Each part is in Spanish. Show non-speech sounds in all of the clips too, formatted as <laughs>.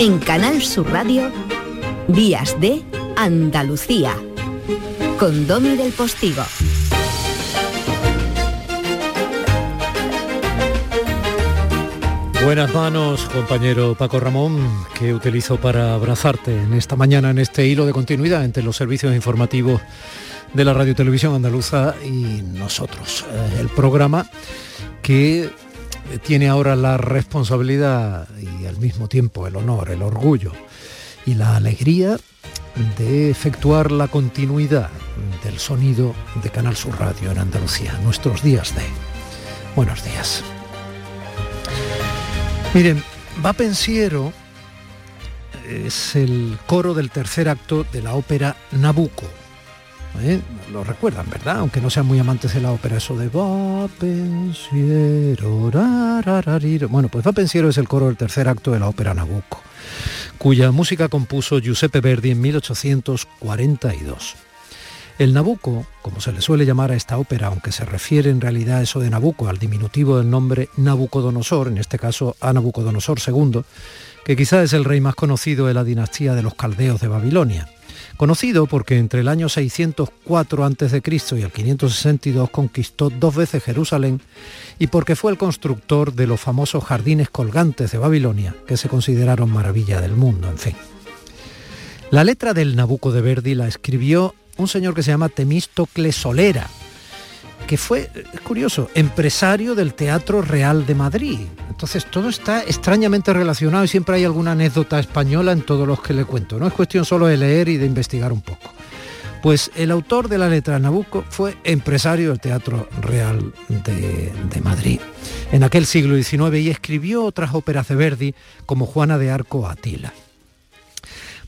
En Canal Sur Radio, Días de Andalucía, con Domi del Postigo. Buenas manos, compañero Paco Ramón, que utilizo para abrazarte en esta mañana, en este hilo de continuidad entre los servicios informativos de la Radio Televisión Andaluza y nosotros. Eh, el programa que tiene ahora la responsabilidad y al mismo tiempo el honor, el orgullo y la alegría de efectuar la continuidad del sonido de Canal Sur Radio en Andalucía, nuestros días de. Buenos días. Miren, Va Pensiero es el coro del tercer acto de la ópera Nabucco. ¿Eh? Lo recuerdan, ¿verdad? Aunque no sean muy amantes de la ópera, eso de Va Pensiero. Bueno, pues Va Pensiero es el coro del tercer acto de la ópera Nabucco, cuya música compuso Giuseppe Verdi en 1842. El Nabucco, como se le suele llamar a esta ópera, aunque se refiere en realidad a eso de Nabucco, al diminutivo del nombre Nabucodonosor, en este caso a Nabucodonosor II, que quizá es el rey más conocido de la dinastía de los caldeos de Babilonia. Conocido porque entre el año 604 a.C. y el 562 conquistó dos veces Jerusalén y porque fue el constructor de los famosos jardines colgantes de Babilonia, que se consideraron maravilla del mundo, en fin. La letra del Nabucco de Verdi la escribió un señor que se llama Temístocle Solera, que fue, es curioso, empresario del Teatro Real de Madrid. Entonces todo está extrañamente relacionado y siempre hay alguna anécdota española en todos los que le cuento. No es cuestión solo de leer y de investigar un poco. Pues el autor de la letra Nabucco fue empresario del Teatro Real de, Madrid en aquel siglo XIX y escribió otras óperas de Verdi como Juana de Arco Atila.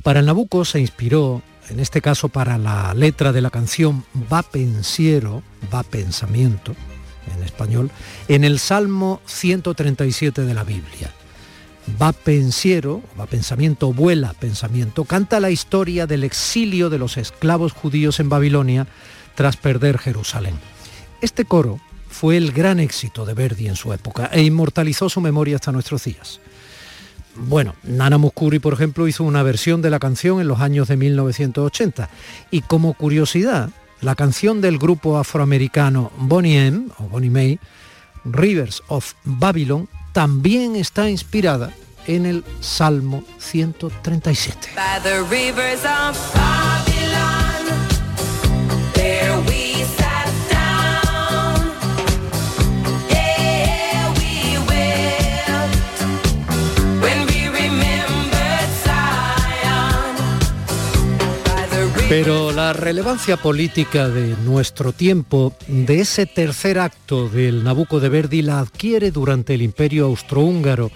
Para el Nabucco se inspiró en este caso para la letra de la canción Va pensiero, va pensamiento, en español, en el Salmo 137 de la Biblia. Va pensiero, va pensamiento, vuela pensamiento, canta la historia del exilio de los esclavos judíos en Babilonia tras perder Jerusalén. Este coro fue el gran éxito de Verdi en su época e inmortalizó su memoria hasta nuestros días. Bueno, Nana Muscuri, por ejemplo, hizo una versión de la canción en los años de 1980. Y como curiosidad, la canción del grupo afroamericano Bonnie M, o Bonnie May, Rivers of Babylon, también está inspirada en el Salmo 137. Pero la relevancia política de nuestro tiempo, de ese tercer acto del Nabucco de Verdi, la adquiere durante el Imperio Austrohúngaro,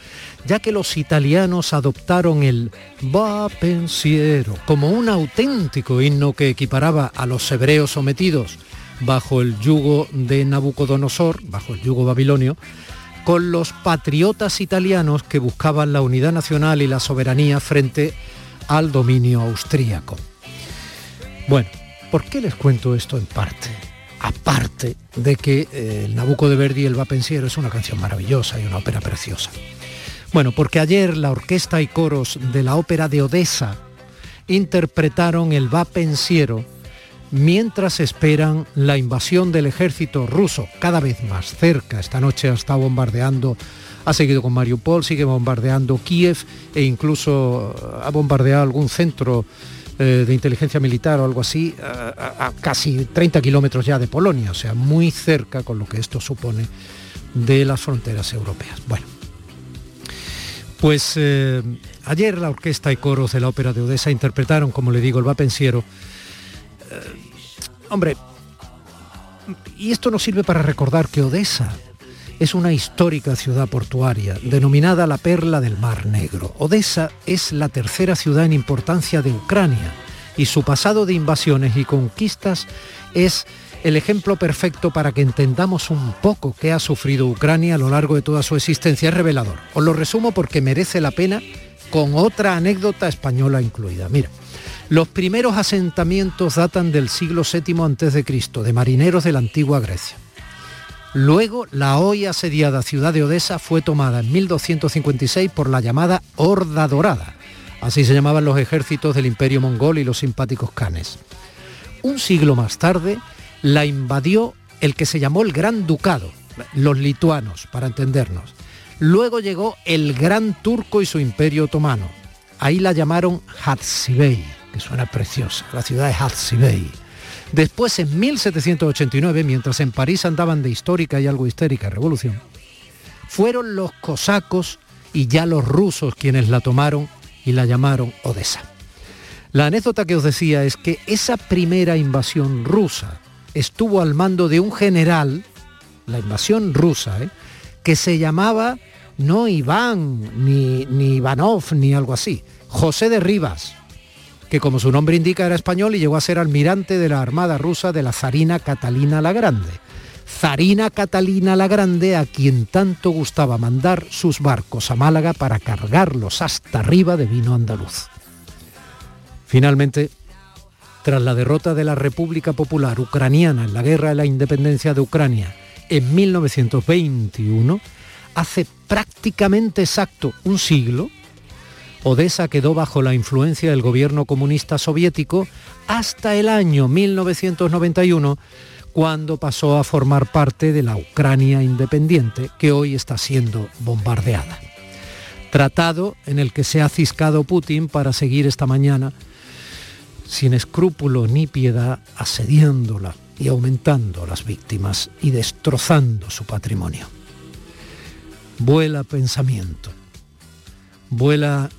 ya que los italianos adoptaron el Va pensiero como un auténtico himno que equiparaba a los hebreos sometidos bajo el yugo de Nabucodonosor, bajo el yugo babilonio, con los patriotas italianos que buscaban la unidad nacional y la soberanía frente al dominio austríaco. Bueno, ¿por qué les cuento esto en parte? Aparte de que eh, el Nabucco de Verdi, El Va Pensiero, es una canción maravillosa y una ópera preciosa. Bueno, porque ayer la orquesta y coros de la ópera de Odessa interpretaron el Va Pensiero mientras esperan la invasión del ejército ruso cada vez más cerca. Esta noche ha estado bombardeando, ha seguido con Mariupol, sigue bombardeando Kiev e incluso ha bombardeado algún centro eh, de inteligencia militar o algo así, a, casi 30 kilómetros ya de Polonia, o sea, muy cerca con lo que esto supone de las fronteras europeas. Bueno, pues eh, ayer la orquesta y coros de la Ópera de Odessa interpretaron, como le digo, el vapensiero. Eh, hombre, y esto nos sirve para recordar que Odessa es una histórica ciudad portuaria, denominada la Perla del Mar Negro. Odessa es la tercera ciudad en importancia de Ucrania y su pasado de invasiones y conquistas es el ejemplo perfecto para que entendamos un poco qué ha sufrido Ucrania a lo largo de toda su existencia. Es revelador. Os lo resumo porque merece la pena con otra anécdota española incluida. Mira, los primeros asentamientos datan del siglo VII a.C., de marineros de la antigua Grecia. Luego, la hoy asediada ciudad de Odessa fue tomada en 1256 por la llamada Horda Dorada, Así se llamaban los ejércitos del imperio mongol y los simpáticos canes. Un siglo más tarde la invadió el que se llamó el Gran Ducado, los lituanos, para entendernos. Luego llegó el Gran Turco y su imperio otomano. Ahí la llamaron Hatzibey, que suena preciosa, la ciudad de Hatzibey. Después, en 1789, mientras en París andaban de histórica y algo histérica revolución, fueron los cosacos y ya los rusos quienes la tomaron y la llamaron Odessa. La anécdota que os decía es que esa primera invasión rusa estuvo al mando de un general, la invasión rusa, ¿eh? que se llamaba no Iván, ni, ni Ivanov, ni algo así, José de Rivas, que como su nombre indica era español y llegó a ser almirante de la Armada rusa de la zarina Catalina la Grande. Zarina Catalina la Grande a quien tanto gustaba mandar sus barcos a Málaga para cargarlos hasta arriba de vino andaluz. Finalmente, tras la derrota de la República Popular Ucraniana en la Guerra de la Independencia de Ucrania en 1921, hace prácticamente exacto un siglo, Odessa quedó bajo la influencia del gobierno comunista soviético hasta el año 1991, cuando pasó a formar parte de la Ucrania independiente que hoy está siendo bombardeada. Tratado en el que se ha ciscado Putin para seguir esta mañana sin escrúpulo ni piedad asediándola y aumentando las víctimas y destrozando su patrimonio. Vuela pensamiento, vuela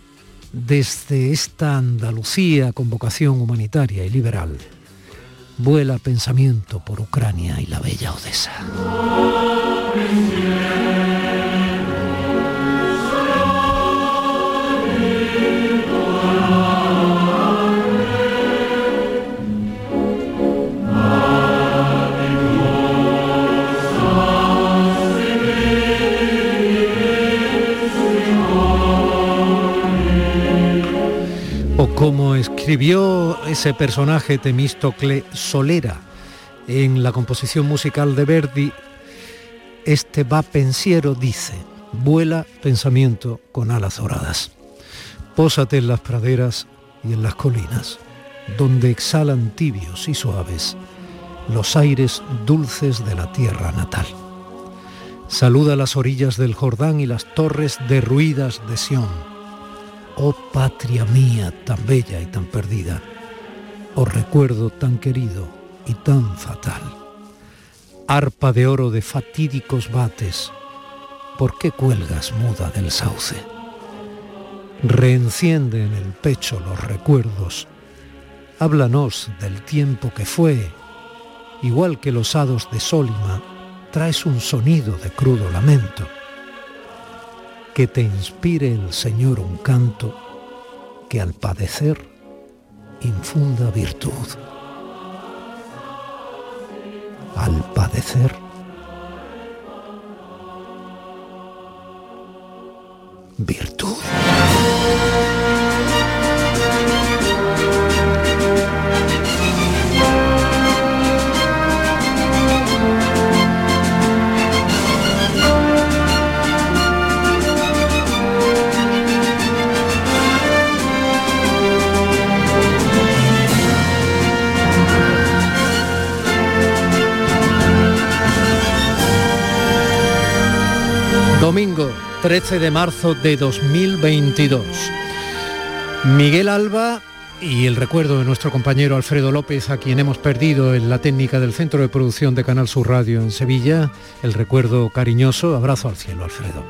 desde esta Andalucía con vocación humanitaria y liberal, vuela pensamiento por Ucrania y la bella Odessa. Como escribió ese personaje Temístocle Solera en la composición musical de Verdi, este va pensiero dice, vuela pensamiento con alas doradas. Pósate en las praderas y en las colinas, donde exhalan tibios y suaves los aires dulces de la tierra natal. Saluda las orillas del Jordán y las torres derruidas de Sión Oh patria mía tan bella y tan perdida, oh recuerdo tan querido y tan fatal. Arpa de oro de fatídicos bates, ¿por qué cuelgas muda del sauce? Reenciende en el pecho los recuerdos, háblanos del tiempo que fue, igual que los hados de Sólima, traes un sonido de crudo lamento que te inspire el Señor un canto que al padecer infunda virtud. Al padecer virtud. Domingo 13 de marzo de 2022. Miguel Alba y el recuerdo de nuestro compañero Alfredo López, a quien hemos perdido en la técnica del Centro de Producción de Canal Sur Radio en Sevilla, el recuerdo cariñoso, abrazo al cielo, Alfredo.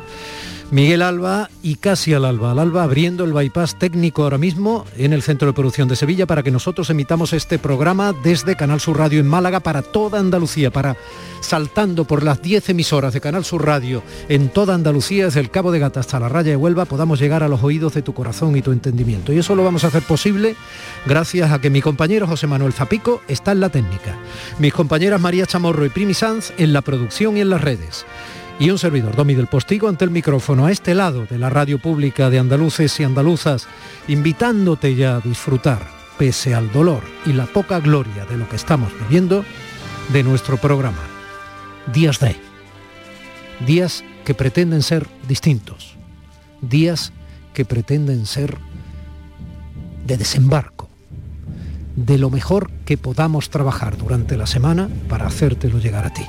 Miguel Alba y casi al Alba. Al Alba abriendo el bypass técnico ahora mismo en el Centro de Producción de Sevilla para que nosotros emitamos este programa desde Canal Sur Radio en Málaga para toda Andalucía, para saltando por las 10 emisoras de Canal Sur Radio en toda Andalucía, desde el Cabo de Gata hasta la raya de Huelva, podamos llegar a los oídos de tu corazón y tu entendimiento. Y eso lo vamos a hacer posible gracias a que mi compañero José Manuel Zapico está en la técnica, mis compañeras María Chamorro y Primi Sanz en la producción y en las redes y un servidor, Domi del Postigo, ante el micrófono a este lado de la radio pública de andaluces y andaluzas, invitándote ya a disfrutar, pese al dolor y la poca gloria de lo que estamos viviendo, de nuestro programa. Días de. Días que pretenden ser distintos. Días que pretenden ser de desembarco, de lo mejor que podamos trabajar durante la semana para hacértelo llegar a ti.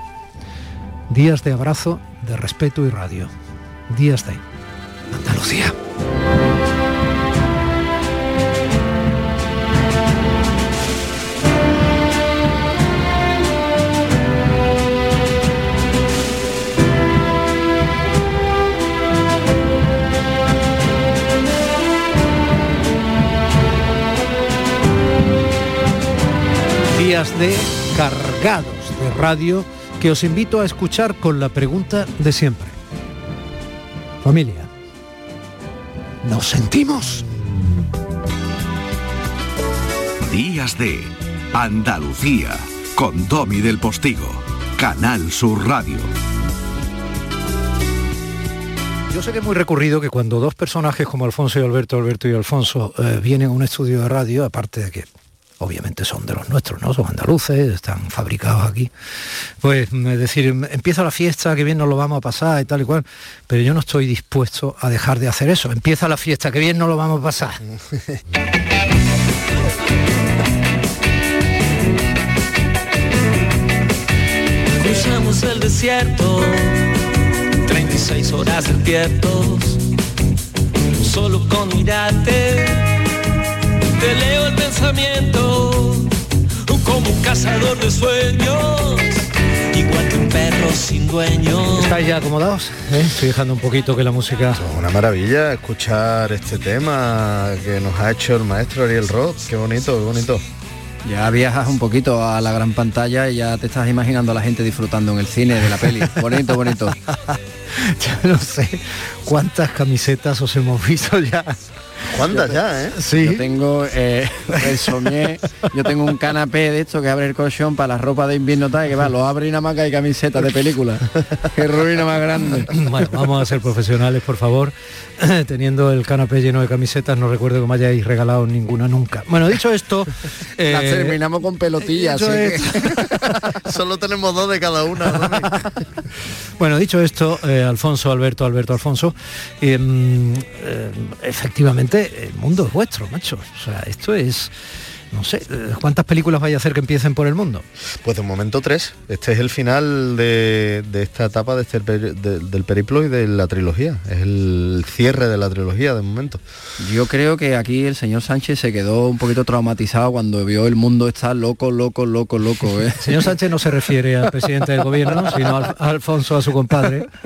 Días de abrazo, de respeto y radio. Días de Andalucía. Días de cargados de radio que os invito a escuchar con la pregunta de siempre. Familia, ¿nos sentimos? Días de Andalucía con Domi del Postigo, Canal Sur Radio. Yo sé que es muy recurrido que cuando dos personajes como Alfonso y Alberto, Alberto y Alfonso, eh, vienen a un estudio de radio, aparte de que obviamente son de los nuestros, ¿no? Son andaluces, están fabricados aquí. Pues es decir, empieza la fiesta, que bien nos lo vamos a pasar y tal y cual, pero yo no estoy dispuesto a dejar de hacer eso. Empieza la fiesta, que bien nos lo vamos a pasar. <laughs> Cruzamos el desierto, 36 horas despiertos, solo con te leo el pensamiento como un cazador de sueños, igual que un perro sin dueño. ¿Estáis ya acomodados? ¿Eh? Estoy dejando un poquito que la música... Una maravilla escuchar este tema que nos ha hecho el maestro Ariel Roth. Qué bonito, qué bonito. Ya viajas un poquito a la gran pantalla y ya te estás imaginando a la gente disfrutando en el cine de la peli. <laughs> Bonito, bonito. <laughs> ya no sé cuántas camisetas os hemos visto ya ¿Cuántas ya, eh? Sí. Yo tengo eh, <laughs> el somier, yo tengo un canapé de esto que abre el colchón para la ropa de invierno tal, que va, lo abre y nada más que hay camisetas de película. Qué ruina más grande. <laughs> Bueno, vamos a ser profesionales, por favor. <clears throat> Teniendo el canapé lleno de camisetas, no recuerdo que me hayáis regalado ninguna nunca. Bueno, dicho esto... <laughs> Eh, terminamos con pelotillas. Solo tenemos dos de cada una. bueno, dicho esto, eh, Alfonso, Alberto, Alberto, Alfonso, em, el mundo es vuestro, macho. O sea, esto es no sé, ¿cuántas películas vaya a hacer que empiecen por el mundo? Pues de momento tres. Este es el final de, esta etapa de este del periplo y de la trilogía. Es el cierre de la trilogía de momento. Yo creo que aquí el señor Sánchez se quedó un poquito traumatizado cuando vio el mundo estar loco, loco, loco, loco. ¿eh? <laughs> señor Sánchez no se refiere al presidente del gobierno, sino a Alfonso, a su compadre. <laughs>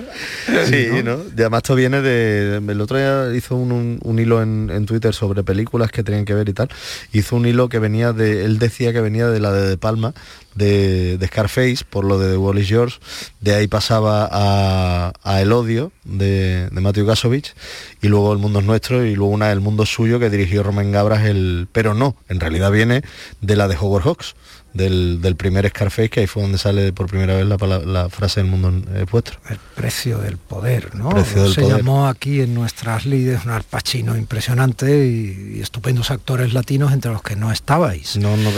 Sí, ¿no? Y además esto viene de... El otro día hizo un, hilo en, en Twitter sobre películas que tenían que ver y tal. Hizo un hilo que venía de, él decía que venía de la de, de Palma, de, Scarface, por lo de Wallace George, de ahí pasaba a, El Odio, de, de Matthew Gasovich, y luego El Mundo es Nuestro, y luego una del Mundo Suyo que dirigió Romain Gabras, el, pero no, en realidad viene de la de Howard Hawks del, primer Scarface, que ahí fue donde sale por primera vez la, frase del mundo es vuestro. El precio del poder, ¿no? Se llamó aquí en nuestras líderes un arpachino impresionante y, estupendos actores latinos entre los que no estabais. No, no,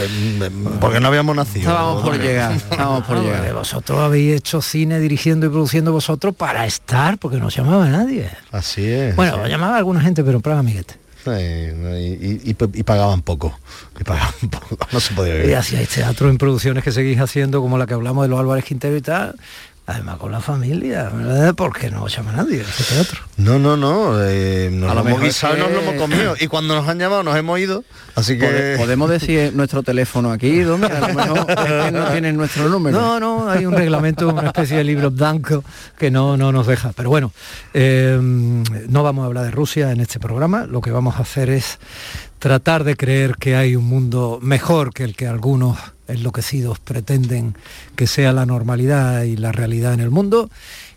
porque no habíamos nacido. Estábamos por llegar, estábamos por llegar. Vosotros habéis hecho cine dirigiendo y produciendo vosotros para estar, porque no os llamaba nadie. Así es. Bueno, llamaba a alguna gente, pero en Praga Y, pagaban poco, y pagaban <laughs> poco, no se podía vivir. Y hacíais teatro en producciones que seguís haciendo, como la que hablamos de los Álvarez Quintero y tal, Además con la familia, ¿verdad? Porque no llama nadie ese teatro. No, no, no. Eh, nos a lo, hemos guisado y nos lo hemos comido. Y cuando nos han llamado nos hemos ido. Así que. Podemos decir nuestro teléfono aquí, donde a lo mejor <laughs> no tienen nuestro número. No, no, hay un reglamento, una especie de libro blanco que no, no nos deja. Pero bueno, eh, no vamos a hablar de Rusia en este programa. Lo que vamos a hacer es tratar de creer que hay un mundo mejor que el que algunos enloquecidos pretenden que sea la normalidad y la realidad en el mundo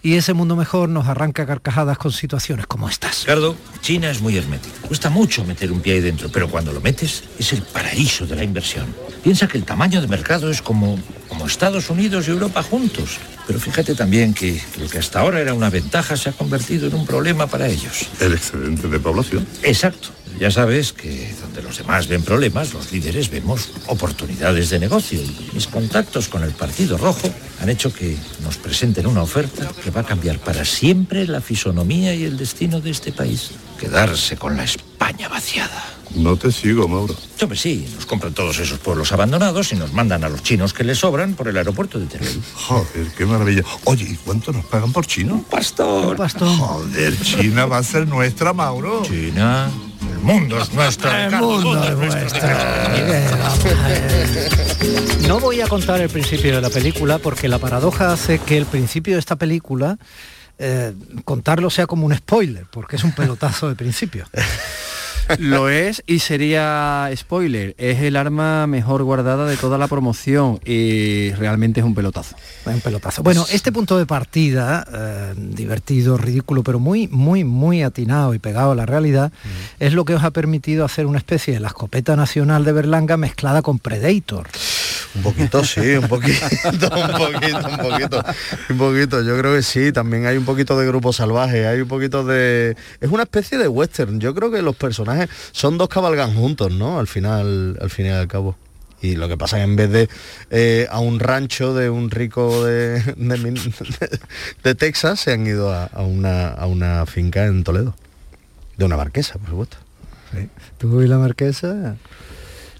y ese mundo mejor nos arranca carcajadas con situaciones como estas. Ricardo, China es muy hermética. Cuesta mucho meter un pie ahí dentro, pero cuando lo metes es el paraíso de la inversión. Piensa que el tamaño de mercado es como, como Estados Unidos y Europa juntos. Pero fíjate también que lo que hasta ahora era una ventaja se ha convertido en un problema para ellos. El excedente de población. Exacto. Ya sabes que donde los demás ven problemas, los líderes vemos oportunidades de negocio. Y mis contactos con el Partido Rojo han hecho que nos presenten una oferta que va a cambiar para siempre la fisonomía y el destino de este país. Quedarse con la España vaciada. No te sigo, Mauro. Yo me sí, nos compran todos esos pueblos abandonados y nos mandan a los chinos que les sobran por el aeropuerto de Teruel. Joder, qué maravilla. Oye, ¿y cuánto nos pagan por chino? Pastor. Pastor. Joder, China va a ser nuestra, Mauro. China. El mundo es nuestro. El Ricardo, mundo es nuestro. No voy a contar el principio de la película porque la paradoja hace que el principio de esta película eh, contarlo sea como un spoiler, porque es un pelotazo de principio. <laughs> Lo es y sería spoiler. Es el arma mejor guardada de toda la promoción y realmente es un pelotazo. Un pelotazo. Bueno, este punto de partida, eh, divertido, ridículo, pero muy, muy, muy atinado y pegado a la realidad, es lo que os ha permitido hacer una especie de la escopeta nacional de Berlanga mezclada con Predator. Un poquito, sí, un poquito, <laughs> un poquito, un poquito, un poquito. Yo creo que sí, también hay un poquito de grupo salvaje, hay un poquito de... Es una especie de western. Yo creo que los personajes son dos cabalgan juntos, ¿no? Al final, al fin y al cabo. Y lo que pasa es que en vez de eh, a un rancho de un rico de, de <laughs> Texas, se han ido a, a una, a una finca en Toledo. De una marquesa, por supuesto. Tú y la marquesa.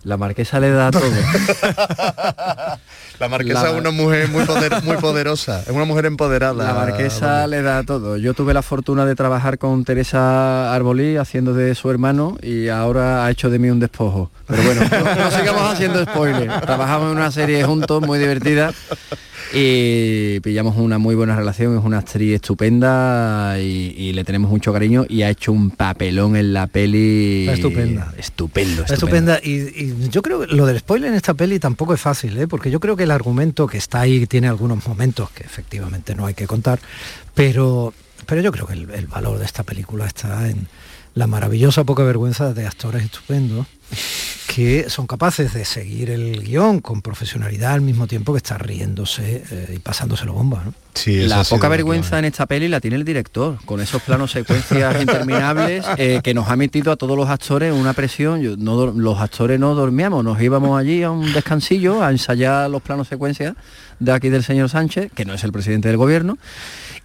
La marquesa le da todo. <laughs> La marquesa La- es una mujer muy, poder- muy poderosa, es una mujer empoderada. La marquesa le da todo. Yo tuve la fortuna de trabajar con Teresa Arbolí haciendo de su hermano y ahora ha hecho de mí un despojo. Pero bueno, no, no sigamos haciendo spoilers. Trabajamos en una serie juntos muy divertida y pillamos una muy buena relación. Es una actriz estupenda y, y le tenemos mucho cariño y ha hecho un papelón en la peli. Estupenda. Estupendo, Está estupenda y, y yo creo que lo del spoiler en esta peli tampoco es fácil, ¿eh? porque yo creo que el argumento que está ahí tiene algunos momentos que efectivamente no hay que contar, pero, pero yo creo que el, el valor de esta película está en la maravillosa poca vergüenza de actores estupendos que son capaces de seguir el guion con profesionalidad al mismo tiempo que estar riéndose eh, y pasándoselo bomba. ¿no? Sí, La poca vergüenza en esta peli la tiene el director, con esos planos secuencias <laughs> interminables eh, que nos ha metido a todos los actores una presión. Yo- no dor- los actores no dormíamos, nos íbamos allí a un descansillo a ensayar los planos secuencias de aquí del señor Sánchez, que no es el presidente del gobierno.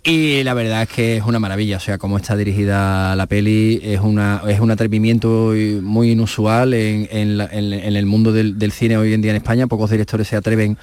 Y la verdad es que es una maravilla, o sea, cómo está dirigida la peli, es, una, es un atrevimiento muy inusual en, en el mundo del cine hoy en día en España. Pocos directores se atreven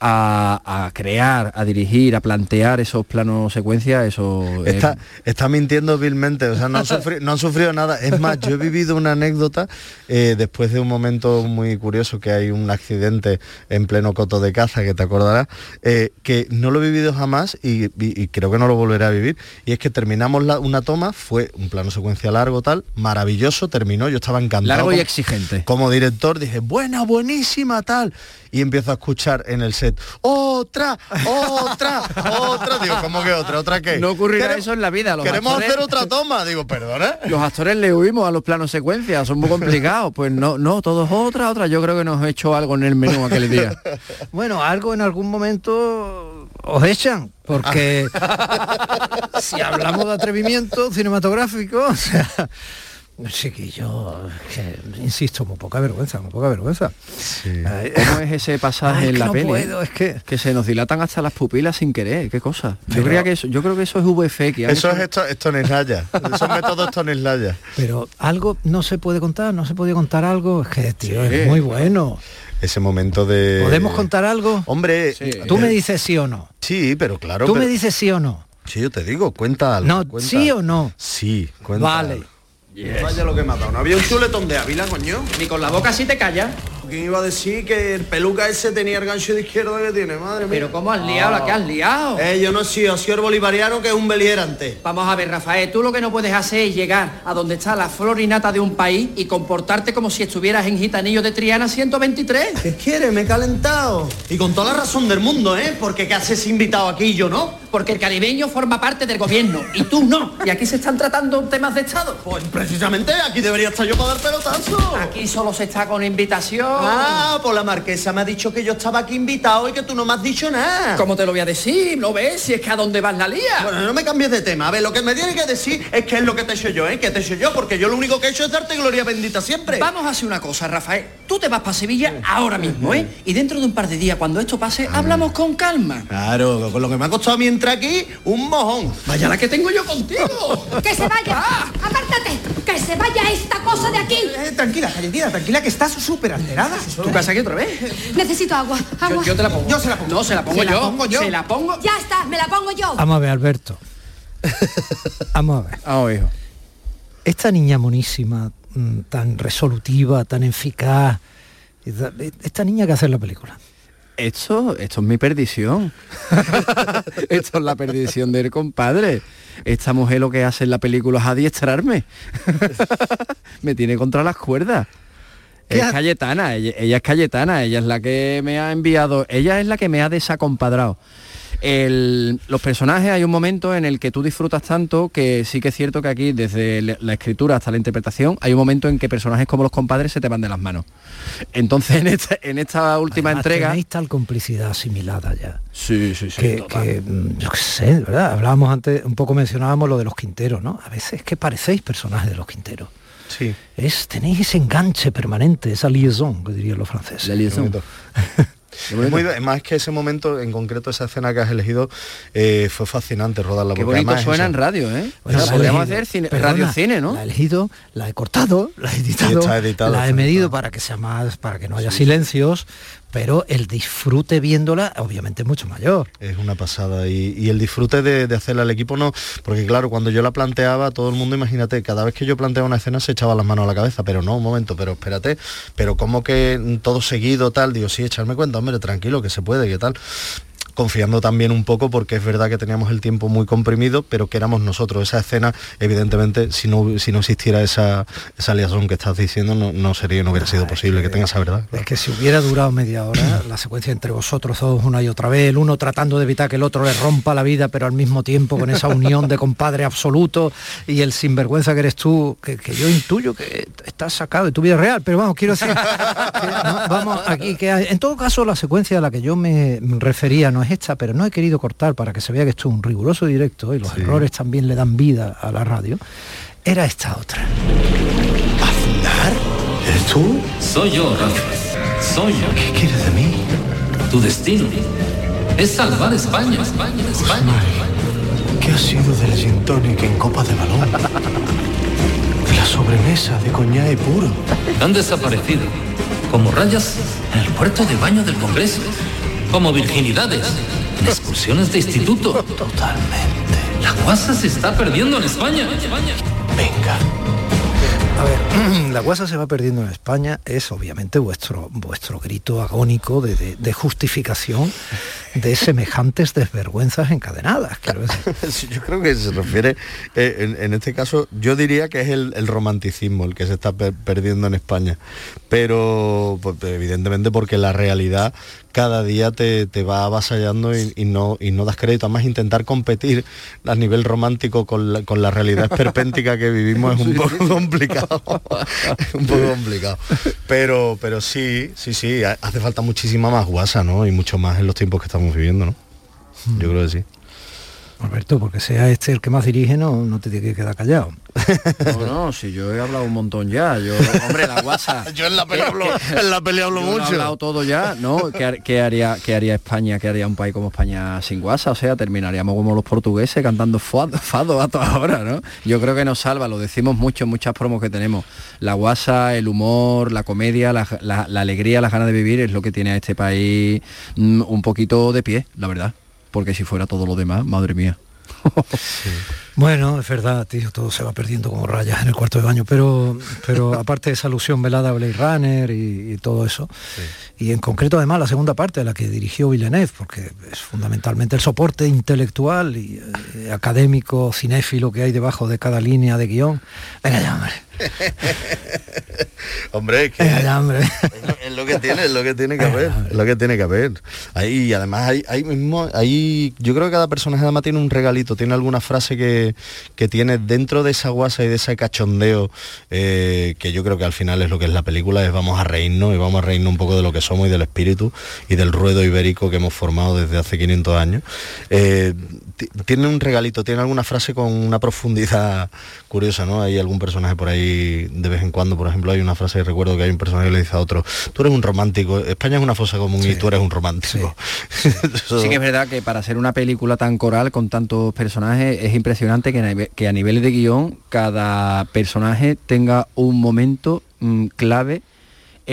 a, a crear, a dirigir, a plantear esos planos secuencias, eso es- Está, está mintiendo vilmente, o sea, no han, sufri- no han sufrido nada. Es más, yo he vivido una anécdota eh, después de un momento muy curioso que hay un accidente en pleno coto de caza, que te acordarás, eh, que no lo he vivido jamás y, y- y creo que no lo volveré a vivir. Y es que terminamos la- una toma, fue un plano secuencia largo, tal, maravilloso, terminó, yo estaba encantado. largo y como- exigente. como director dije, buena, buenísima, tal. Y empiezo a escuchar en el set, otra, otra, otra. Digo, ¿cómo que otra? ¿Otra qué? No ocurrirá eso en la vida. Los Queremos actores, hacer otra toma. Digo, perdona. Los actores le huimos a los planos secuencias, son muy complicados. Pues no, no, todos otra, otra. Yo creo que nos he hecho algo en el menú aquel día. <laughs> Bueno, algo en algún momento os echan, porque <laughs> si hablamos de atrevimiento cinematográfico, o sea, sí que yo, que, insisto, muy poca vergüenza, muy poca vergüenza. Ay, ¿Cómo es ese pasaje ay, en que la no peli? puedo, es que... Que se nos dilatan hasta las pupilas sin querer, qué cosa. Yo, creía que eso, yo creo que eso es VFX. han Eso hecho- es esto, esto en Islaya. Esos métodos esto en Islaya. Pero algo no se puede contar, no se puede contar algo, es que, tío, es muy bueno. Ese momento de... ¿Podemos contar algo? Hombre, Sí. Tú me dices sí o no. Sí, pero claro. Tú pero- me dices sí o no. Sí, yo te digo, cuenta algo. No, cuenta sí o no. Sí, cuenta Vale. algo. Vaya lo que mata. ¿No había un chuletón de Ávila, coño? Ni con la boca así te callas. ¿Quién iba a decir que el peluca ese tenía el gancho de izquierda que tiene? Madre mía. Pero ¿cómo has liado la que has liado? Eh, yo no soy, yo soy el bolivariano que es un belierante. Vamos a ver, Rafael, tú lo que no puedes hacer es llegar a donde está la flor y nata de un país y comportarte como si estuvieras en Gitanillo de Triana 123. ¿Qué quieres? Me he calentado. Y con toda la razón del mundo, ¿eh? Porque ¿qué haces invitado aquí y yo no? Porque el caribeño forma parte del gobierno y tú no. Y aquí se están tratando temas de Estado. Pues precisamente aquí debería estar yo para dar pelotazo. Aquí solo se está con invitación. Ah, pues la marquesa me ha dicho que yo estaba aquí invitado y que tú no me has dicho nada. ¿Cómo te lo voy a decir? ¿No ves? Si es que a dónde vas la lía. Bueno, no me cambies de tema. A ver, lo que me tiene que decir es qué es lo que te he hecho yo, ¿eh? ¿Qué te he hecho yo? Porque yo lo único que he hecho es darte gloria bendita siempre. Vamos a hacer una cosa, Rafael. Tú te vas para Sevilla ahora mismo, ¿eh? Y dentro de un par de días, cuando esto pase, hablamos con calma. Claro, con lo que me ha costado a mí entrar aquí, un mojón. Vaya la que tengo yo contigo. <laughs> ¡Que se vaya! ¡Apártate! ¡Que se vaya esta cosa de aquí! Eh, tranquila, Cayetina, tranquila, que estás súper alterada. ¿Tu casa aquí otra vez? Necesito agua. agua. Yo, yo te la pongo. Yo se la pongo. No, se la pongo Se la yo. pongo yo. Se la pongo. Ya está, me la pongo yo. Vamos a ver, Alberto. <laughs> Vamos a ver. Vamos, hijo. Esta niña monísima, mm, tan resolutiva, tan eficaz, esta- niña que hace la película. Esto, esto es mi perdición. <laughs> esto es la perdición del compadre. Esta mujer lo que hace en la película es adiestrarme. <laughs> me tiene contra las cuerdas. Es Cayetana, ella, ella es Cayetana, ella es la que me ha enviado, ella es la que me ha desacompadrado. El- los personajes hay un momento en el que tú disfrutas tanto que sí que es cierto que aquí desde la escritura hasta la interpretación hay un momento en que personajes como los compadres se te van de las manos. Entonces en esta, en esta última Además, entrega... Tenéis tal complicidad asimilada ya. Sí, sí, sí. que, que, mm, yo qué sé, ¿verdad? Hablábamos antes, un poco mencionábamos lo de los Quinteros, ¿no? A veces es que parecéis personajes de los Quinteros. Sí. Es, tenéis ese enganche permanente, esa liaison, que dirían los franceses. La liaison. <laughs> Es muy- más que ese momento, en concreto esa escena que has elegido, eh, fue fascinante rodarla. Qué bonito además suena eso- en radio, ¿eh? O sea, podríamos hacer cine, Perdona, radio cine, ¿no? La he elegido, la he cortado, la he editado, la he medido para que sea más, para que no haya silencios, pero el disfrute viéndola, obviamente, es mucho mayor. Es una pasada y, el disfrute de, de hacerla al equipo no, porque claro, cuando yo la planteaba, todo el mundo, imagínate, cada vez que yo planteaba una escena se echaba las manos a la cabeza, pero no, un momento, pero espérate, pero como que todo seguido, tal, digo, sí, echarme cuenta, hombre, tranquilo, que se puede, que tal confiando también un poco porque es verdad que teníamos el tiempo muy comprimido, pero que éramos nosotros. Esa escena, evidentemente, si no, si no existiera esa, esa liaison que estás diciendo, no, no sería, no hubiera sido posible que tenga esa verdad. Es que si hubiera durado media hora, <clears throat> la secuencia entre vosotros dos una y otra vez, el uno tratando de evitar que el otro le rompa la vida, pero al mismo tiempo con esa unión de compadre absoluto y el sinvergüenza que eres tú, que, que yo intuyo que estás sacado de tu vida real, pero vamos, quiero decir, <laughs> que no, vamos aquí, que hay- en todo caso la secuencia a la que yo me refería no es esta, pero no he querido cortar para que se vea que esto es un riguroso directo y los errores también le dan vida a la radio, era esta otra. ¿Eres tú? Soy yo, Ralph. Soy yo. ¿Qué quieres de mí? Tu destino es salvar España, España, España. ¿Qué ha sido del gin tonic en copa de balón? De la sobremesa de coñac puro. Han desaparecido como rayas en el puerto de baño del Congreso, como virginidades en excursiones de instituto. Totalmente. La guasa se está perdiendo en España. Venga. A ver, <clears throat> la guasa se va perdiendo en España es obviamente vuestro, vuestro grito agónico de, de- de justificación de semejantes desvergüenzas encadenadas. <laughs> Sí, Yo creo que se refiere, eh, en, en este caso, yo diría que es el, el romanticismo el que se está per- perdiendo en España. Pero, pues, evidentemente, porque la realidad cada día te, te va avasallando y, y no, y no das crédito. Además, intentar competir a nivel romántico con la, con la realidad esperpéntica que vivimos es un poco complicado. <laughs> Es un poco complicado. Pero, pero sí, sí, sí, ha- hace falta muchísima más guasa, ¿no? Y mucho más en los tiempos que estamos viviendo, ¿no? Yo creo que sí. Alberto, porque sea este el que más dirige, no, no te tiene que quedar callado. No, no, si yo he hablado un montón ya. Yo, hombre, la guasa. <laughs> Yo en la peli hablo, en la peli hablo Yo lo he mucho. hablado todo ya, ¿no? ¿Qué, har- qué haría, ¿Qué haría España? ¿Qué haría un país como España sin guasa? O sea, terminaríamos como los portugueses cantando fado, fado a toda hora, ¿no? Yo creo que nos salva, lo decimos mucho en muchas promos que tenemos. La guasa, el humor, la comedia, la, la- la alegría, las ganas de vivir es lo que tiene a este país mm, un poquito de pie, la verdad. Porque si fuera todo lo demás, madre mía. Bueno, es verdad, tío, todo se va perdiendo como rayas en el cuarto de baño, pero, pero <laughs> aparte de esa alusión velada a Blade Runner y, y todo eso, y en concreto además la segunda parte, la que dirigió Villeneuve, porque es fundamentalmente el soporte intelectual y eh, académico, cinéfilo que hay debajo de cada línea de guion. Venga ya, hombre. <laughs> Hombre, es que Venga <laughs> ya, hombre. es lo, es lo que tiene, es lo que tiene que haber, es lo que tiene que haber. Ahí, y además hay, hay mismo, ahí, yo creo que cada personaje además tiene un regalito, tiene alguna frase que, que tiene dentro de esa guasa y de ese cachondeo, eh, que yo creo que al final es lo que es la película, es vamos a reírnos y vamos a reírnos un poco de lo que somos y del espíritu y del ruedo ibérico que hemos formado desde hace 500 años. Eh, ti- tiene un regalito, tiene alguna frase con una profundidad curiosa, ¿no? Hay algún personaje por ahí de vez en cuando, por ejemplo, hay una frase que recuerdo que hay un personaje que le dice a otro, tú eres un romántico, España es una fosa común y tú eres un romántico. Eso- <laughs> Sí que es verdad que para hacer una película tan coral con tantos personajes es impresionante que a nivel de guion cada personaje tenga un momento mm, clave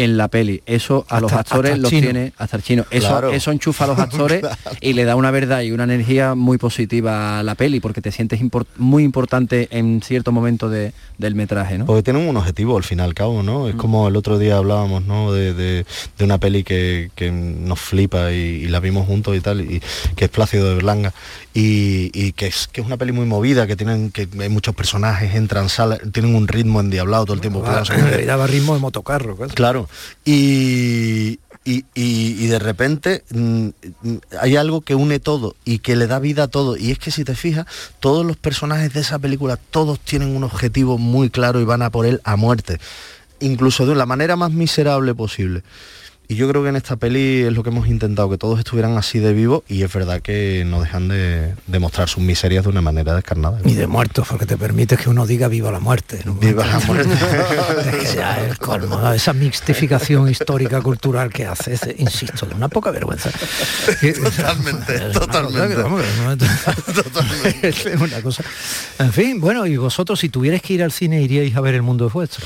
en la peli. Eso a los actores los chino. tiene hasta el chino. Eso, Claro. eso enchufa a los <laughs> actores Claro. y le da una verdad y una energía muy positiva a la peli porque te sientes muy importante en cierto momento de- del metraje, ¿no? Porque tienen un objetivo al fin y al cabo, ¿no? Es como el otro día hablábamos, ¿no? De, de- de una peli que, que nos flipa y, y la vimos juntos y tal, y que es Plácido de Berlanga. Y, y que, es, que es una peli muy movida, que tienen que hay muchos personajes, entran, salen, tienen un ritmo endiablado todo el tiempo. Va- daba ritmo de motocarro. casi. Claro. Y, y, y- de repente mm, mm, hay algo que une todo y que le da vida a todo. Y es que si te fijas, todos los personajes de esa película, todos tienen un objetivo muy claro y van a por él a muerte. Incluso de la manera más miserable posible. Y yo creo que en esta peli es lo que hemos intentado, que todos estuvieran así de vivos y es verdad que no dejan de, de mostrar sus miserias de una manera descarnada. Y de muertos, porque te permite que uno diga viva la muerte. ¿no? Viva la muerte. <laughs> Es que ya el colmo, ¿no? esa mixtificación histórica cultural que hace, es, insisto, de una poca vergüenza. <laughs> <laughs> Totalmente, totalmente. Es una cosa. En fin, bueno, y vosotros si tuvierais que ir al cine iríais a ver el mundo es vuestro.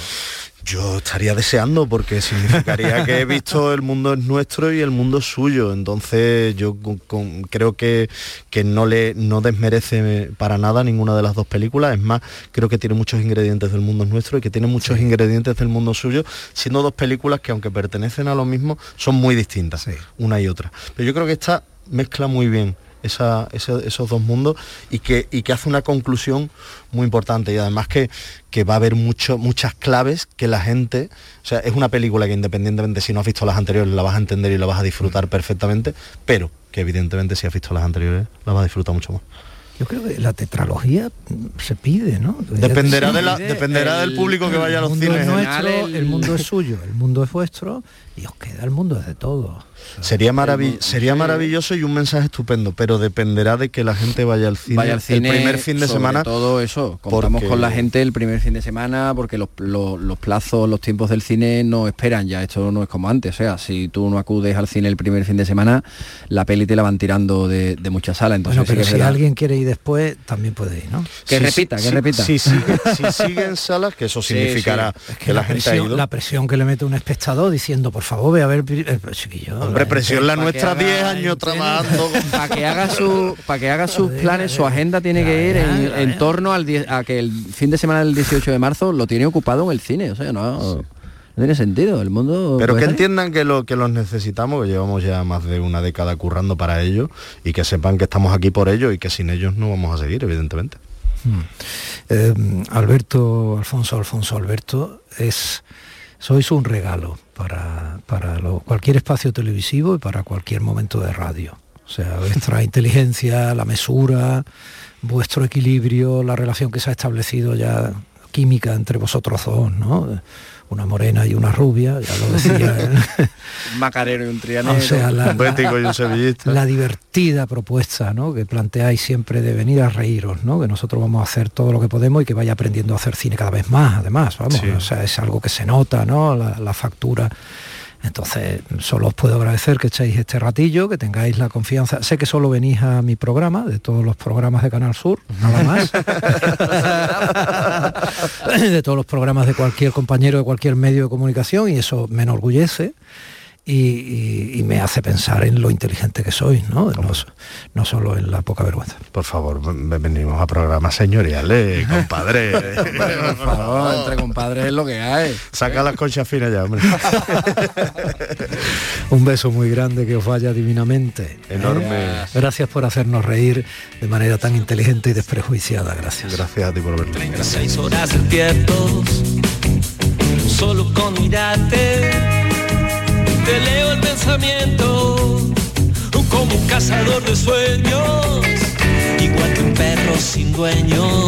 Yo estaría deseando porque significaría que he visto <laughs> el mundo es nuestro y el mundo es suyo. Entonces yo con- con- creo que, que no le no desmerece para nada ninguna de las dos películas. Es más, creo que tiene muchos ingredientes del mundo es nuestro y que tiene muchos ingredientes del mundo suyo, siendo dos películas que aunque pertenecen a lo mismo, son muy distintas, una y otra. Pero yo creo que esta mezcla muy bien esa- esos dos mundos y que, y que hace una conclusión muy importante y además que, que va a haber mucho, muchas claves que la gente, o sea, es una película que independientemente si no has visto las anteriores la vas a entender y la vas a disfrutar perfectamente, pero que evidentemente si has visto las anteriores la vas a disfrutar mucho más. Yo creo que la tetralogía se pide, ¿no? Dependerá, de la, dependerá del público que vaya a los el mundo cines. es ¿eh? nuestro, el mundo es suyo, el mundo es vuestro y os queda el mundo es de todos. Sería, maravi- sería maravilloso y un mensaje estupendo, pero dependerá de que la gente vaya al cine, vaya al cine el primer fin de sobre semana. todo eso contamos porque- con la gente el primer fin de semana porque los, los- los plazos los tiempos del cine no esperan ya esto no es como antes o sea si tú no acudes al cine el primer fin de semana la peli te la van tirando de, de muchas salas entonces Bueno, sí que pero si alguien quiere ir después, también puede ir, ¿no? Que repita, que repita. Si sigue, si <laughs> sigue en salas, que eso significará sí. Es que, la, gente ha presión, ido. la presión que le mete un espectador diciendo, por favor, ve a ver el chiquillo. Hombre, presión la nuestra haga- 10 años trabajando. <laughs> para que haga su para que haga sus planes su agenda tiene que ir en, en torno al a que el fin de semana del 18 de marzo lo tiene ocupado en el cine o sea no, no tiene sentido el mundo Pero que salir. entiendan que, lo, que los necesitamos, que llevamos ya más de una década currando para ello y que sepan que estamos aquí por ello y que sin ellos no vamos a seguir, evidentemente. Eh, Alberto, Alfonso, Alfonso, Alberto, es sois un regalo para, para lo- cualquier espacio televisivo y para cualquier momento de radio. O sea, vuestra <laughs> inteligencia, la mesura, vuestro equilibrio, la relación que se ha establecido ya química entre vosotros dos, ¿no? Una morena y una rubia, ya lo decía. <laughs> un macarero y un trianero O sea, la, Un bético y un sevillista. la divertida propuesta ¿no? que planteáis siempre de venir a reíros, ¿no? que nosotros vamos a hacer todo lo que podemos y que vaya aprendiendo a hacer cine cada vez más, además, vamos, Sí. o sea, es algo que se nota, ¿no? la, la factura. Entonces, solo os puedo agradecer que echéis este ratillo, que tengáis la confianza. Sé que solo venís a mi programa, de todos los programas de Canal Sur, nada más. <laughs> de todos los programas de cualquier compañero de cualquier medio de comunicación y eso me enorgullece y, y- y me hace pensar en lo inteligente que sois, ¿no? No, no solo en la poca vergüenza. Por favor, ven- venimos a programas señoriales, <laughs> compadre. por favor entre compadres es lo que hay Saca las conchas finas ya, hombre. <laughs> Un beso muy grande que os vaya divinamente. ¿eh? Enorme. Gracias por hacernos reír de manera tan inteligente y desprejuiciada. Gracias. Gracias a ti por verlo. 36 horas despiertos, solo con mirarte, te leo el pensamiento, como un cazador de sueños, igual que un perro sin dueño,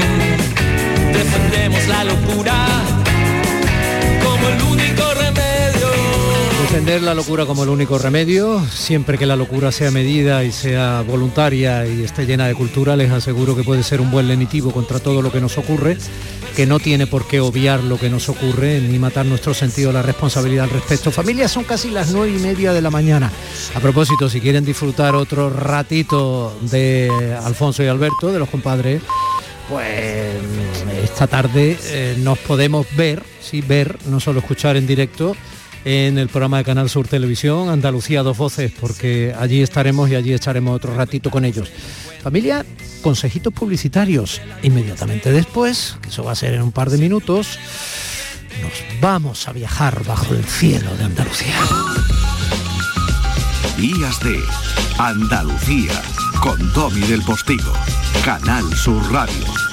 defendemos la locura como el único remedio. Defender la locura como el único remedio, siempre que la locura sea medida y sea voluntaria y esté llena de cultura, les aseguro que puede ser un buen lenitivo contra todo lo que nos ocurre, que no tiene por qué obviar lo que nos ocurre ni matar nuestro sentido de la responsabilidad al respecto. Familia, son casi las nueve y media de la mañana. A propósito, si quieren disfrutar otro ratito de Alfonso y Alberto, de los compadres, pues esta tarde eh, nos podemos ver, sí, ver, no solo escuchar en directo en el programa de Canal Sur Televisión, Andalucía Dos Voces, porque allí estaremos y allí echaremos otro ratito con ellos. Familia, consejitos publicitarios. Inmediatamente después, que eso va a ser en un par de minutos, nos vamos a viajar bajo el cielo de Andalucía. Días de Andalucía con Domi del Postigo, Canal Sur Radio.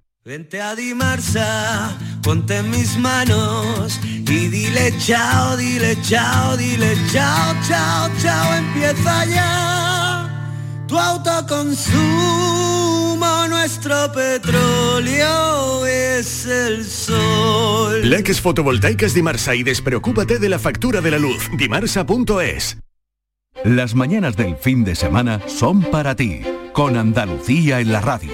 Vente a Dimarsa, ponte en mis manos y dile chao, dile chao, dile chao, chao, chao, empieza ya tu autoconsumo, nuestro petróleo es el sol. Leques fotovoltaicas Dimarsa y despreocúpate de la factura de la luz. Dimarsa.es. Las mañanas del fin de semana son para ti, con Andalucía en la radio,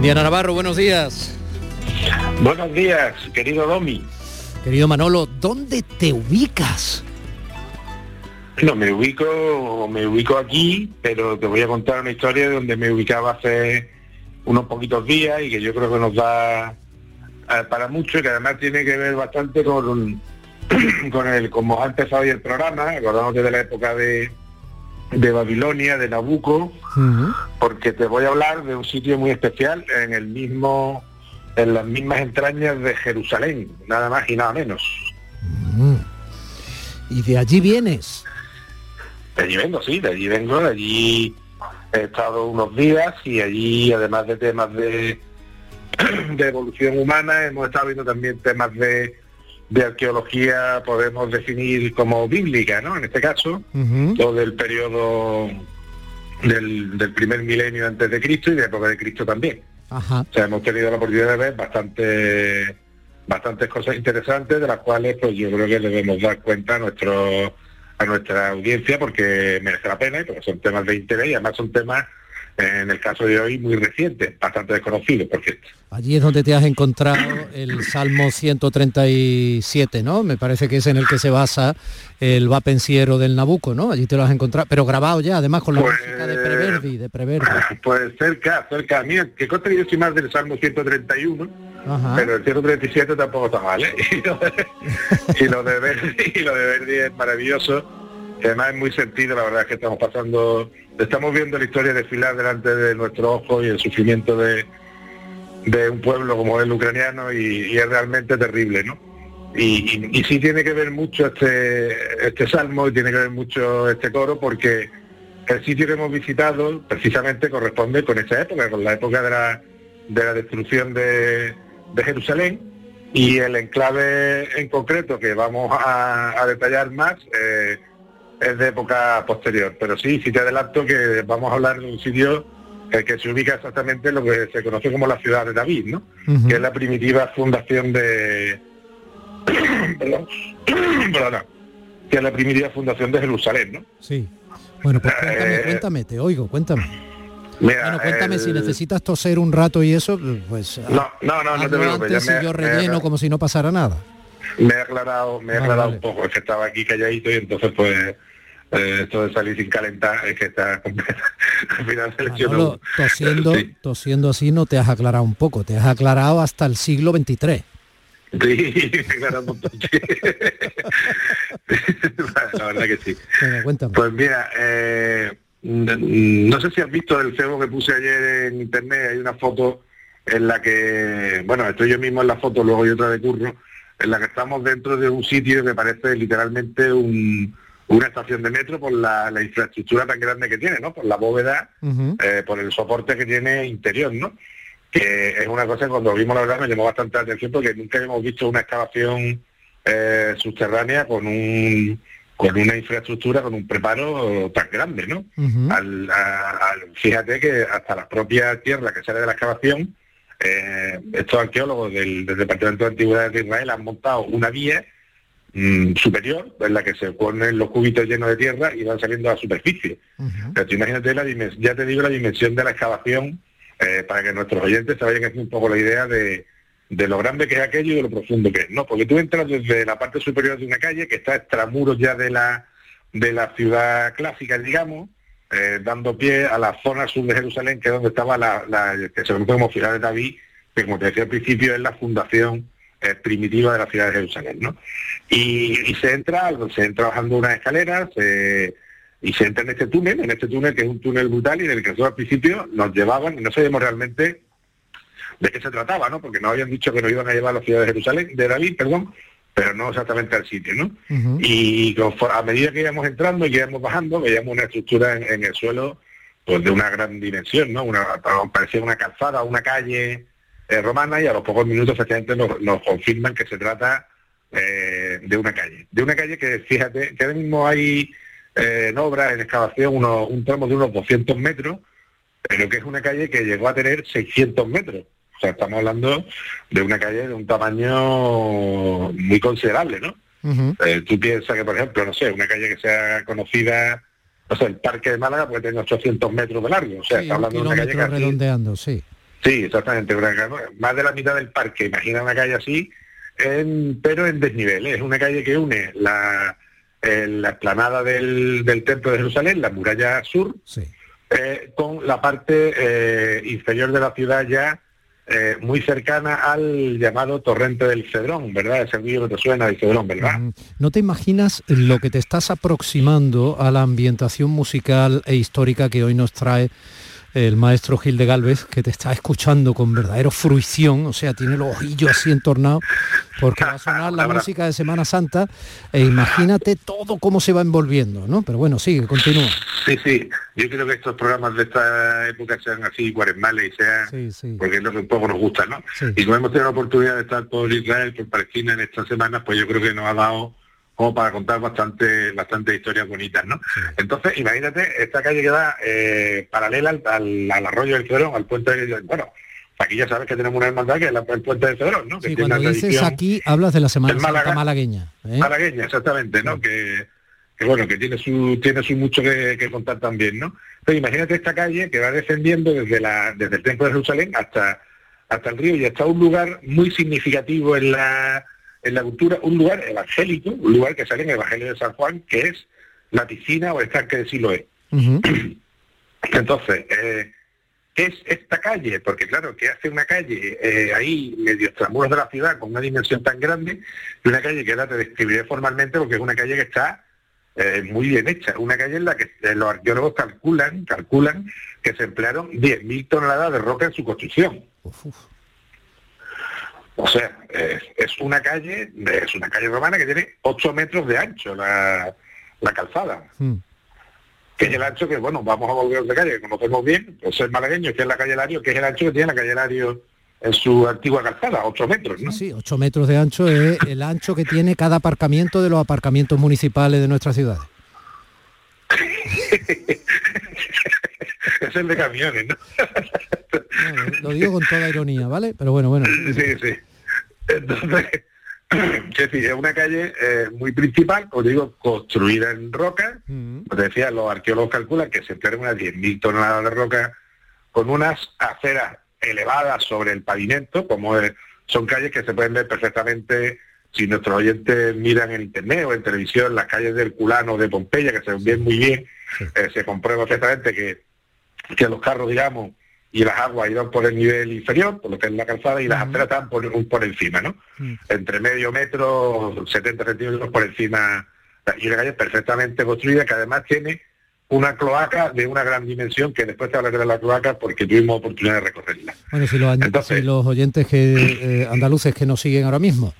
Indiana Navarro, buenos días. Buenos días, querido Domi. Querido Manolo, ¿dónde te ubicas? No, me ubico, me ubico aquí, pero te voy a contar una historia de donde me ubicaba hace unos poquitos días y que yo creo que nos da eh, para mucho y que además tiene que ver bastante con, <clears throat> con el, como ha empezado hoy el programa, acordamos de la época de, de Babilonia, de Nabucco, porque te voy a hablar de un sitio muy especial en el mismo, en las mismas entrañas de Jerusalén, nada más y nada menos. ¿Y de allí vienes? De allí vengo, sí, de allí vengo, de allí he estado unos días y allí, además de temas de, <clears throat> de evolución humana, hemos estado viendo también temas de, de arqueología, podemos definir como bíblica, ¿no? En este caso, todo del periodo del, del primer milenio antes de Cristo y de época de Cristo también. Ajá. O sea, hemos tenido la oportunidad de ver bastante, bastantes cosas interesantes de las cuales pues yo creo que debemos dar cuenta a nuestro a nuestra audiencia porque merece la pena y porque son temas de interés y además son temas en el caso de hoy muy recientes, bastante desconocidos, por cierto. Allí es donde te has encontrado el Salmo 137, ¿no? Me parece que es en el que se basa el va pensiero del Nabucco, ¿no? Allí te lo has encontrado, pero grabado ya, además con la Pues- música de Preverdi, de Preverdi. Pues cerca, cerca. Mira, que conste que yo soy más del Salmo 131, Ajá. pero el 137 tampoco está mal, ¿eh? <laughs> Y lo de, y lo de Verdi, y lo de Verdi es maravilloso. Además es muy sentido, la verdad es que estamos pasando, estamos viendo la historia desfilar delante de nuestro ojo y el sufrimiento de, un pueblo como el ucraniano y, es realmente terrible, ¿no? Y, sí tiene que ver mucho este, este salmo y tiene que ver mucho este coro porque el sitio que hemos visitado precisamente corresponde con esa época, con la época de la, de la destrucción de, de Jerusalén y el enclave en concreto que vamos a, a detallar más eh, es de época posterior. Pero sí, sí te adelanto que vamos a hablar de un sitio eh, que se ubica exactamente en lo que se conoce como la ciudad de David, ¿no? Que es la primitiva fundación de... <clears throat> Perdón. <clears throat> Perdona. que es la primitiva fundación de Jerusalén, ¿no? Sí. Bueno, pues cuéntame, Eh, cuéntame, te oigo, cuéntame. Mira, Bueno, cuéntame, si necesitas toser un rato y eso, pues... No, no, no, no te preocupes, antes me- yo me- relleno como si no pasara nada. Me he aclarado, me he aclarado vale. un poco, es que estaba aquí calladito y entonces pues eh, esto de salir sin calentar es que está <laughs> al final. Manolo, tosiendo, Sí, tosiendo así no te has aclarado un poco, te has aclarado hasta el siglo XXIII. sí, <laughs> sí. <laughs> La verdad que sí. Cuéntame. Pues mira, eh, no sé si has visto el cebo que puse ayer en internet, hay una foto en la que, bueno, estoy yo mismo en la foto, luego hay otra de curro, en la que estamos dentro de un sitio que parece literalmente un- una estación de metro por la, la infraestructura tan grande que tiene, ¿no? Por la bóveda, eh, por el soporte que tiene interior, ¿no? Que es una cosa que cuando vimos la verdad me llamó bastante la atención porque nunca hemos visto una excavación eh, subterránea con un con una infraestructura, con un preparo tan grande, ¿no? Al- a- al- fíjate que hasta la propia tierra que sale de la excavación, eh, estos arqueólogos del, del Departamento de Antigüedades de Israel han montado una vía mm, superior en la que se ponen los cubitos llenos de tierra y van saliendo a la superficie. Pero tú imagínate la dimensión, ya te digo la dimensión de la excavación eh, para que nuestros oyentes se vayan haciendo un poco la idea de, de lo grande que es aquello y de lo profundo que es. No, porque tú entras desde la parte superior de una calle que está extramuros ya de la de la ciudad clásica, digamos, eh, dando pie a la zona sur de Jerusalén, que es donde estaba la, la- que se conoce como ciudad de David, que como te decía al principio es la fundación eh, primitiva de la ciudad de Jerusalén, ¿no? Y, y se entra, se entra bajando unas escaleras, eh, y se entra en este túnel, en este túnel que es un túnel brutal y en el que nosotros al principio nos llevaban y no sabíamos realmente de qué se trataba, ¿no? Porque nos habían dicho que nos iban a llevar a la ciudad de Jerusalén, de David, perdón, pero no exactamente al sitio, ¿no? Y confo- a medida que íbamos entrando y que íbamos bajando, veíamos una estructura en, en el suelo pues de una gran dimensión, ¿no? Una, parecía una calzada, una calle eh, romana y a los pocos minutos efectivamente nos, nos confirman que se trata eh, de una calle. De una calle que, fíjate, que ahora mismo hay eh, en obras, en excavación, unos- un tramo de unos 200 metros, pero que es una calle que llegó a tener 600 metros. O sea, estamos hablando de una calle de un tamaño muy considerable, ¿no? Eh, tú piensas que, por ejemplo, no sé, una calle que sea conocida, no sé, el Parque de Málaga puede tener 800 metros de largo. O sea, Sí, está un hablando de una calle casi... redondeando, sí. Sí, exactamente, más de la mitad del parque, imagina una calle así, en- pero en desnivel. Es una calle que une la, eh, la explanada del, del Templo de Jerusalén, la muralla sur, eh, con la parte eh, inferior de la ciudad ya eh, muy cercana al llamado torrente del Cedrón, ¿verdad? Ese río que te suena del Cedrón, ¿verdad? ¿No te imaginas lo que te estás aproximando a la ambientación musical e histórica que hoy nos trae el maestro Gil de Galvez, que te está escuchando con verdadero fruición, o sea, tiene los ojillos así entornados, porque va a sonar la música de Semana Santa, e imagínate todo cómo se va envolviendo, ¿no? Pero bueno, sigue, continúa. Sí, sí. Yo creo que estos programas de esta época sean así cuaresmales y sean, porque es lo que un poco nos gusta, ¿no? Y como hemos tenido la oportunidad de estar por Israel, por Palestina en estas semanas, pues yo creo que nos ha dado como para contar bastante bastante historias bonitas, ¿no? Entonces, imagínate, esta calle que da eh, paralela al, al- al arroyo del Cedrón, al puente del... Bueno, aquí ya sabes que tenemos una hermandad que es la- el puente del Cedrón, ¿no? Que Sí, tiene cuando una dices aquí, hablas de la Semana Málaga. malagueña. ¿eh? malagueña, exactamente, ¿no? Que, que bueno, que tiene su tiene su mucho que, que contar también, ¿no? Pero imagínate esta calle que va descendiendo desde la desde el templo de Jerusalén hasta hasta el río y hasta un lugar muy significativo en la en la cultura, un lugar evangélico, un lugar que sale en el Evangelio de San Juan, que es la piscina o estanque de Siloé. Entonces, eh, ¿qué es esta calle? Porque claro, ¿qué hace una calle eh, ahí, medio extramuros de la ciudad, con una dimensión tan grande? Y una calle que ahora te describiré formalmente porque es una calle que está eh, muy bien hecha. Una calle en la que los arqueólogos calculan, calculan que se emplearon 10.000 toneladas de roca en su construcción. O sea, es, es una calle, es una calle romana que tiene 8 metros de ancho la, la calzada. Mm. Que es el ancho que, bueno, vamos a volver de calle, que conocemos bien, pues el malagueño, que es la calle Lario, que es el ancho que tiene la calle Lario en su antigua calzada, 8 metros, ¿no? Sí, 8 metros de ancho es el ancho que tiene cada aparcamiento de los aparcamientos municipales de nuestra ciudad. <laughs> es el de camiones, ¿no? Lo digo con toda ironía, ¿vale? Pero bueno, bueno. Sí, sí. Entonces, <clears throat> es decir, es una calle eh, muy principal, os digo, construida en roca. Como te decía, los arqueólogos calculan que se pierden unas 10.000 toneladas de roca con unas aceras elevadas sobre el pavimento, como es- son calles que se pueden ver perfectamente si nuestros oyentes miran en internet o en televisión las calles del Culano de Pompeya, que se ven muy bien, eh, se comprueba perfectamente que, que los carros, digamos, y las aguas iban por el nivel inferior, por lo que es la calzada, y las aceras estaban por, por encima, ¿no? Entre medio metro, 70 centímetros por encima, y una calle perfectamente construida, que además tiene una cloaca de una gran dimensión, que después te hablaré de la cloaca porque tuvimos oportunidad de recorrerla. Bueno, si los, añ- si los oyentes que, eh, andaluces que nos siguen ahora mismo,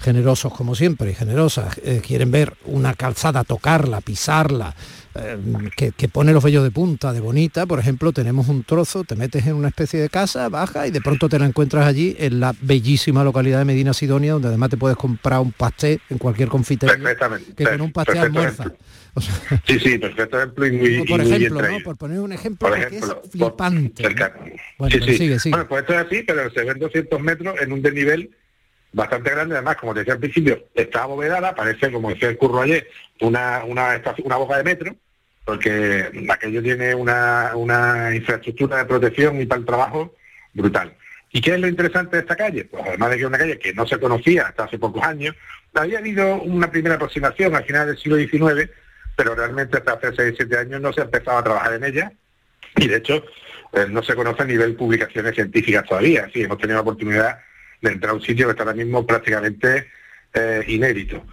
generosos como siempre, y generosas, eh, quieren ver una calzada, tocarla, pisarla, eh, que, que pone los vellos de punta, de bonita, por ejemplo, tenemos un trozo, te metes en una especie de casa, baja y de pronto te la encuentras allí en la bellísima localidad de Medina Sidonia, donde además te puedes comprar un pastel en cualquier confitería, Perfectamente. que con un pastel almuerza. Sí, sí, perfecto ejemplo y muy, y Por ejemplo, ¿no? por poner un ejemplo, Por ejemplo, es flipante. ¿no? cercano. Bueno, sí, pues sí. sigue, sigue. Bueno, pues esto es así, pero se ven 200 metros en un desnivel bastante grande. Además, como te decía al principio, está abovedada, parece, como decía el curro ayer, una, una, una boca de metro, porque aquello tiene una, una infraestructura de protección y para el trabajo brutal. ¿Y qué es lo interesante de esta calle? Pues además de que es una calle que no se conocía hasta hace pocos años, había habido una primera aproximación al final del siglo XIX, pero realmente hasta hace 6 7 años no se ha empezado a trabajar en ella y de hecho eh, no se conoce a nivel publicaciones científicas todavía. Sí, hemos tenido la oportunidad de entrar a un sitio que está ahora mismo prácticamente eh, inédito.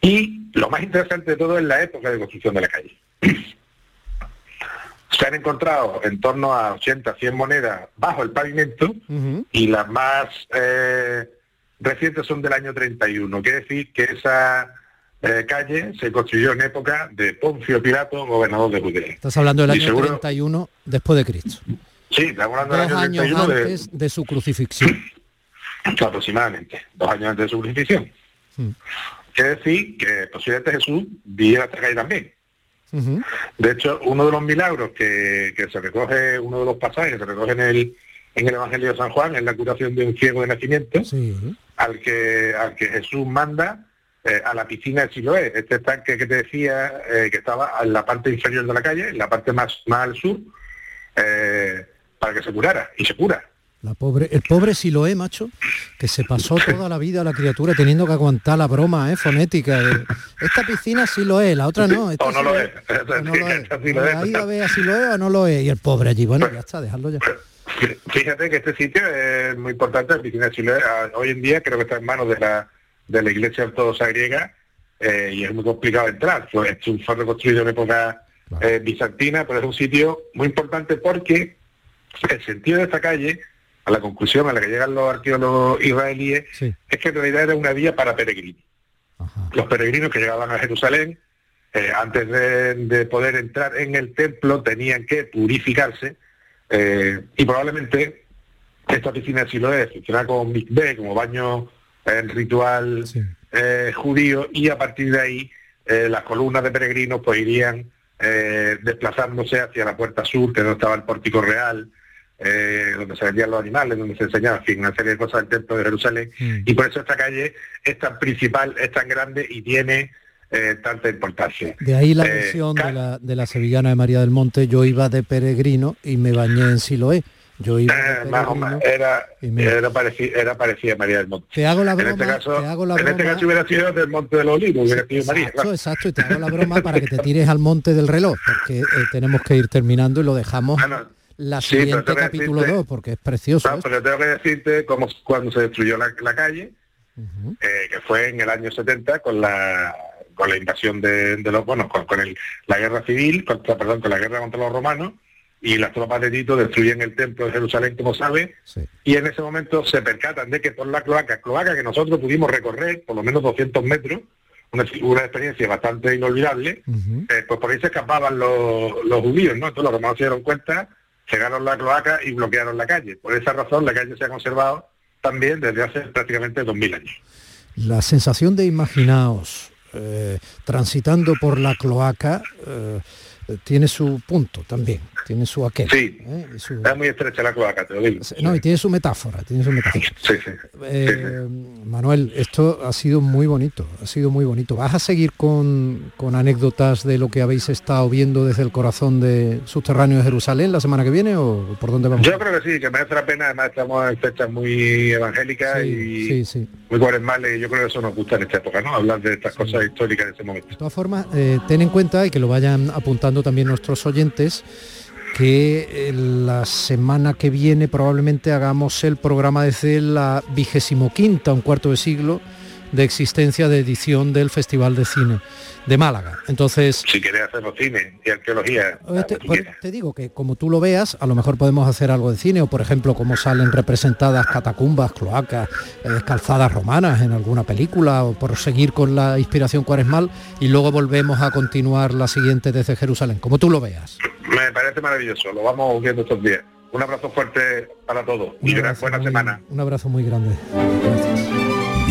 Y lo más interesante de todo es la época de construcción de la calle. <clears throat> Se han encontrado en torno a 80, 100 monedas bajo el pavimento y las más eh, recientes son del año 31. Quiere decir que esa eh, calle se construyó en época de Poncio Pilato, gobernador de Judea. Estás hablando del año seguro- 31 después de Cristo. Sí, estamos hablando Dos del año años 31 de, antes de su crucifixión. Aproximadamente, dos años antes de su crucifixión. Mm. Quiere decir que posiblemente Jesús viviera esta calle también. De hecho, uno de los milagros que, que se recoge, uno de los pasajes que se recoge en el, en el Evangelio de San Juan, es la curación de un ciego de nacimiento, al, que, al que Jesús manda eh, a la piscina de Siloé, este estanque que te decía eh, que estaba en la parte inferior de la calle, en la parte más, más al sur, eh, para que se curara, y se cura. La pobre, el pobre Siloé, macho, que se pasó toda la vida la criatura teniendo que aguantar la broma ¿eh? fonética. de, esta piscina sí lo es, la otra no. esta o no sí lo es. o no lo es. Sí lo es. Ahí a ver si lo es o no lo es. Y el pobre allí, bueno, ya está, dejarlo ya. Fíjate que este sitio es muy importante, la piscina de Siloé. Ah, Hoy en día creo que está en manos de la, de la Iglesia Ortodoxa griega eh, y es muy complicado entrar. Fue, es un- fue reconstruido en época eh, bizantina, pero es un sitio muy importante porque el sentido de esta calle, a la conclusión a la que llegan los arqueólogos israelíes, es que en realidad era una vía para peregrinos. Los peregrinos que llegaban a Jerusalén, eh, antes de, de poder entrar en el templo, tenían que purificarse eh, y probablemente esta piscina de Siloé funciona como mikveh, como baño eh, ritual eh, judío y a partir de ahí las columnas de peregrinos pues irían desplazándose hacia la puerta sur, que es donde estaba el pórtico real, eh, donde se vendían los animales, donde se enseñaba, en fin, una serie de cosas del templo de Jerusalén. Y por eso esta calle es tan principal, es tan grande y tiene eh, tanta importancia. De ahí la Eh, versión de la, de la sevillana de María del Monte, yo iba de peregrino y me bañé en Siloé. Yo iba Eh, más o peregrino. menos, era, era, parecida, era parecida a María del Monte. Te hago la en broma, este caso, te hago la en este broma. caso hubiera sido del Monte de los Olivos, hubiera sido María. Exacto, exacto, y te hago la broma para que te tires al monte del reloj, porque eh, tenemos que ir terminando y lo dejamos Ah, pero siguiente que capítulo decirte- 2, porque es precioso. No, esto. pero tengo que decirte cómo cuando se destruyó la, la calle, eh, que fue en el año 70 con la con la invasión de, de los bueno con, con el- la guerra civil contra perdón con la guerra contra los romanos y las tropas de Tito destruyen el templo de Jerusalén, como sabe, y en ese momento se percatan de que por la cloaca, cloaca que nosotros pudimos recorrer por lo menos 200 metros, una, una experiencia bastante inolvidable, eh, pues por ahí se escapaban los, los judíos, ¿no? Entonces los romanos se dieron cuenta, llegaron la cloaca y bloquearon la calle. Por esa razón la calle se ha conservado también desde hace prácticamente 2000 años. La sensación de imaginaos eh, transitando por la cloaca eh, tiene su punto también, tiene su aquel. Sí, ¿eh? Y su- es muy estrecha la cloaca, te lo digo. No, y tiene su metáfora, tiene su metáfora. Sí, sí. Eh, Manuel, esto ha sido muy bonito, ha sido muy bonito. ¿Vas a seguir con, con anécdotas de lo que habéis estado viendo desde el corazón de subterráneo de Jerusalén la semana que viene o por dónde vamos? Yo creo que sí, que merece la pena, además estamos en fechas muy evangélicas y muy cuaresmales y yo creo que eso nos gusta en esta época, ¿no? Hablar de estas cosas históricas de ese momento. De todas formas, eh, ten en cuenta y que lo vayan apuntando también nuestros oyentes que eh, la semana que viene probablemente hagamos el programa desde la vigésimo quinta, un cuarto de siglo de existencia de edición del Festival de Cine de Málaga. Entonces, Si quieres hacernos cine y arqueología, eh, te, por- te digo que como tú lo veas, a lo mejor podemos hacer algo de cine, o por ejemplo, cómo salen representadas catacumbas, cloacas, eh, calzadas romanas en alguna película, o por seguir con la inspiración cuaresmal, y luego volvemos a continuar la siguiente desde Jerusalén, como tú lo veas. me parece maravilloso, lo vamos viendo estos días. Un abrazo fuerte para todos y Un una buena muy- semana. Un abrazo muy grande.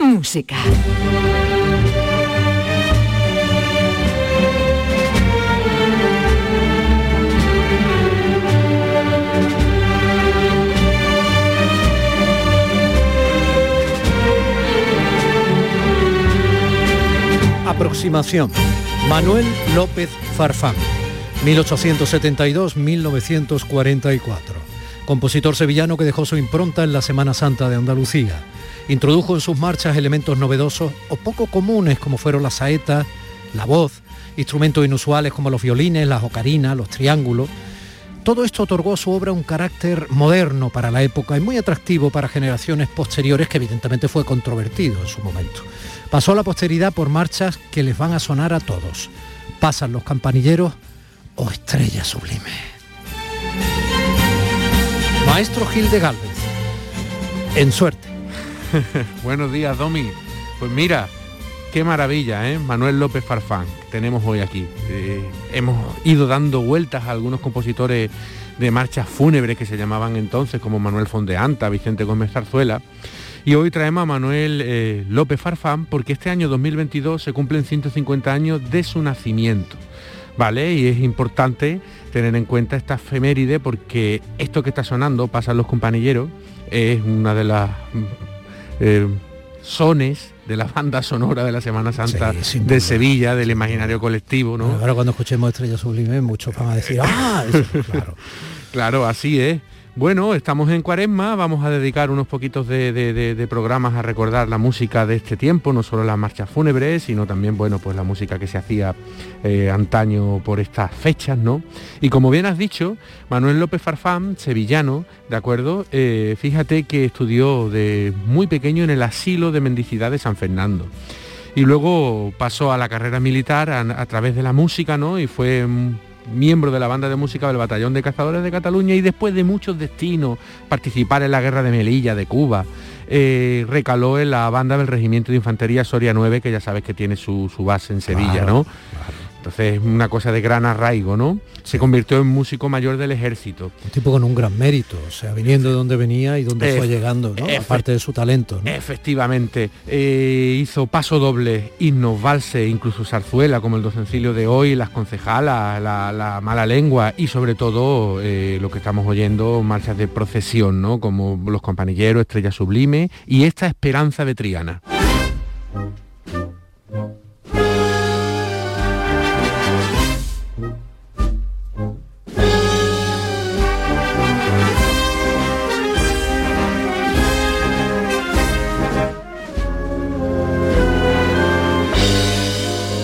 Música. Aproximación. Manuel López Farfán, 1872-1944. Compositor sevillano que dejó su impronta en la Semana Santa de Andalucía. Introdujo en sus marchas elementos novedosos o poco comunes como fueron la saeta, la voz, instrumentos inusuales como los violines, las ocarinas, los triángulos. Todo esto otorgó a su obra un carácter moderno para la época y muy atractivo para generaciones posteriores que evidentemente fue controvertido en su momento. Pasó a la posteridad por marchas que les van a sonar a todos. Pasan los campanilleros o Estrella Sublime. Maestro Gil de Galvez, en suerte. <laughs> Buenos días, Domi. Pues mira, qué maravilla, ¿eh? Manuel López Farfán, tenemos hoy aquí. Eh, hemos ido dando vueltas a algunos compositores de marchas fúnebres que se llamaban entonces, como Manuel Fondeanta, Vicente Gómez Zarzuela. Y hoy traemos a Manuel eh, López Farfán porque este año 2022 se cumplen 150 años de su nacimiento. ¿Vale? Y es importante tener en cuenta esta efeméride porque esto que está sonando, pasan los compañeros, es una de las eh, sones de la banda sonora de la Semana Santa de Sevilla, del imaginario colectivo, ¿no? Ahora cuando escuchemos Estrella Sublime muchos van a decir, ah, eso, <laughs> claro. Claro, así es. Bueno, estamos en cuaresma, vamos a dedicar unos poquitos de, programas a recordar la música de este tiempo, no solo las marchas fúnebres, sino también, bueno, pues la música que se hacía eh, antaño por estas fechas, ¿no? Y como bien has dicho, Manuel López Farfán, sevillano, ¿de acuerdo? Eh, fíjate que estudió de muy pequeño en el asilo de mendicidad de San Fernando y luego pasó a la carrera militar a, a través de la música, ¿no? Y fue miembro de la banda de música del Batallón de Cazadores de Cataluña y después de muchos destinos, participar en la guerra de Melilla, de Cuba, eh, recaló en la banda del Regimiento de Infantería Soria 9, que ya sabes que tiene su, su base en Sevilla, Claro, ¿no? Entonces es una cosa de gran arraigo, ¿no? Se convirtió en músico mayor del ejército. Un tipo con un gran mérito, o sea, viniendo de donde venía y donde fue llegando, ¿no? Aparte de su talento, ¿no? Efectivamente, eh, hizo paso doble, himnos, valses, incluso zarzuela, como el docencilio de hoy, las concejalas, la, la mala lengua y sobre todo eh, lo que estamos oyendo, marchas de procesión, ¿no? Como Los Campanilleros, Estrella Sublime y esta Esperanza de Triana.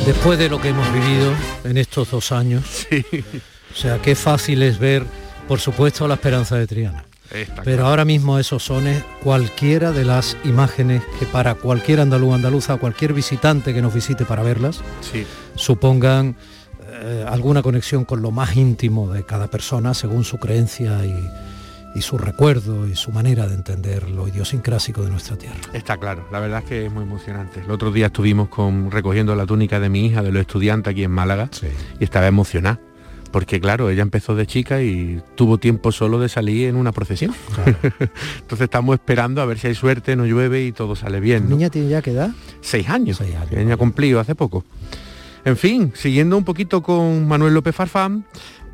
Después de lo que hemos vivido en estos dos años, o sea, qué fácil es ver, por supuesto, la esperanza de Triana. Está Pero claro. ahora mismo esos sones, cualquiera de las imágenes que para cualquier andaluz andaluza, cualquier visitante que nos visite para verlas, Sí. supongan eh, alguna conexión con lo más íntimo de cada persona según su creencia y, y su recuerdo y su manera de entender lo idiosincrásico de nuestra tierra. Está claro, la verdad es que es muy emocionante. El otro día estuvimos con, recogiendo la túnica de mi hija, de los estudiantes aquí en Málaga, y estaba emocionada. Porque claro, ella empezó de chica y tuvo tiempo solo de salir en una procesión. <laughs> Entonces estamos esperando a ver si hay suerte, no llueve y todo sale bien. ¿no? ¿Niña tiene ya qué edad? Seis años. Ella ha cumplido hace poco. En fin, siguiendo un poquito con Manuel López Farfán,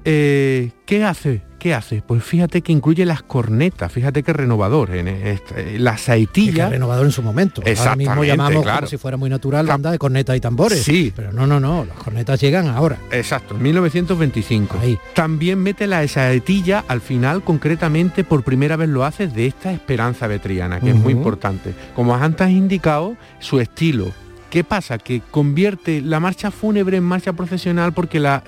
eh, ¿qué hace? ¿Qué hace? Pues fíjate que incluye las cornetas, fíjate qué renovador, en eh, la Y que saetilla. renovador en su momento. Ahora mismo Exactamente, llamamos claro. como si fuera muy natural banda de cornetas y tambores. Sí. Pero no, no, no, las cornetas llegan ahora. Exacto, en 1925. También mete la saetilla al final, concretamente por primera vez lo hace de esta Esperanza Betriana, que es muy importante. Como antes has indicado, su estilo. ¿Qué pasa? Que convierte la marcha fúnebre en marcha procesional porque la,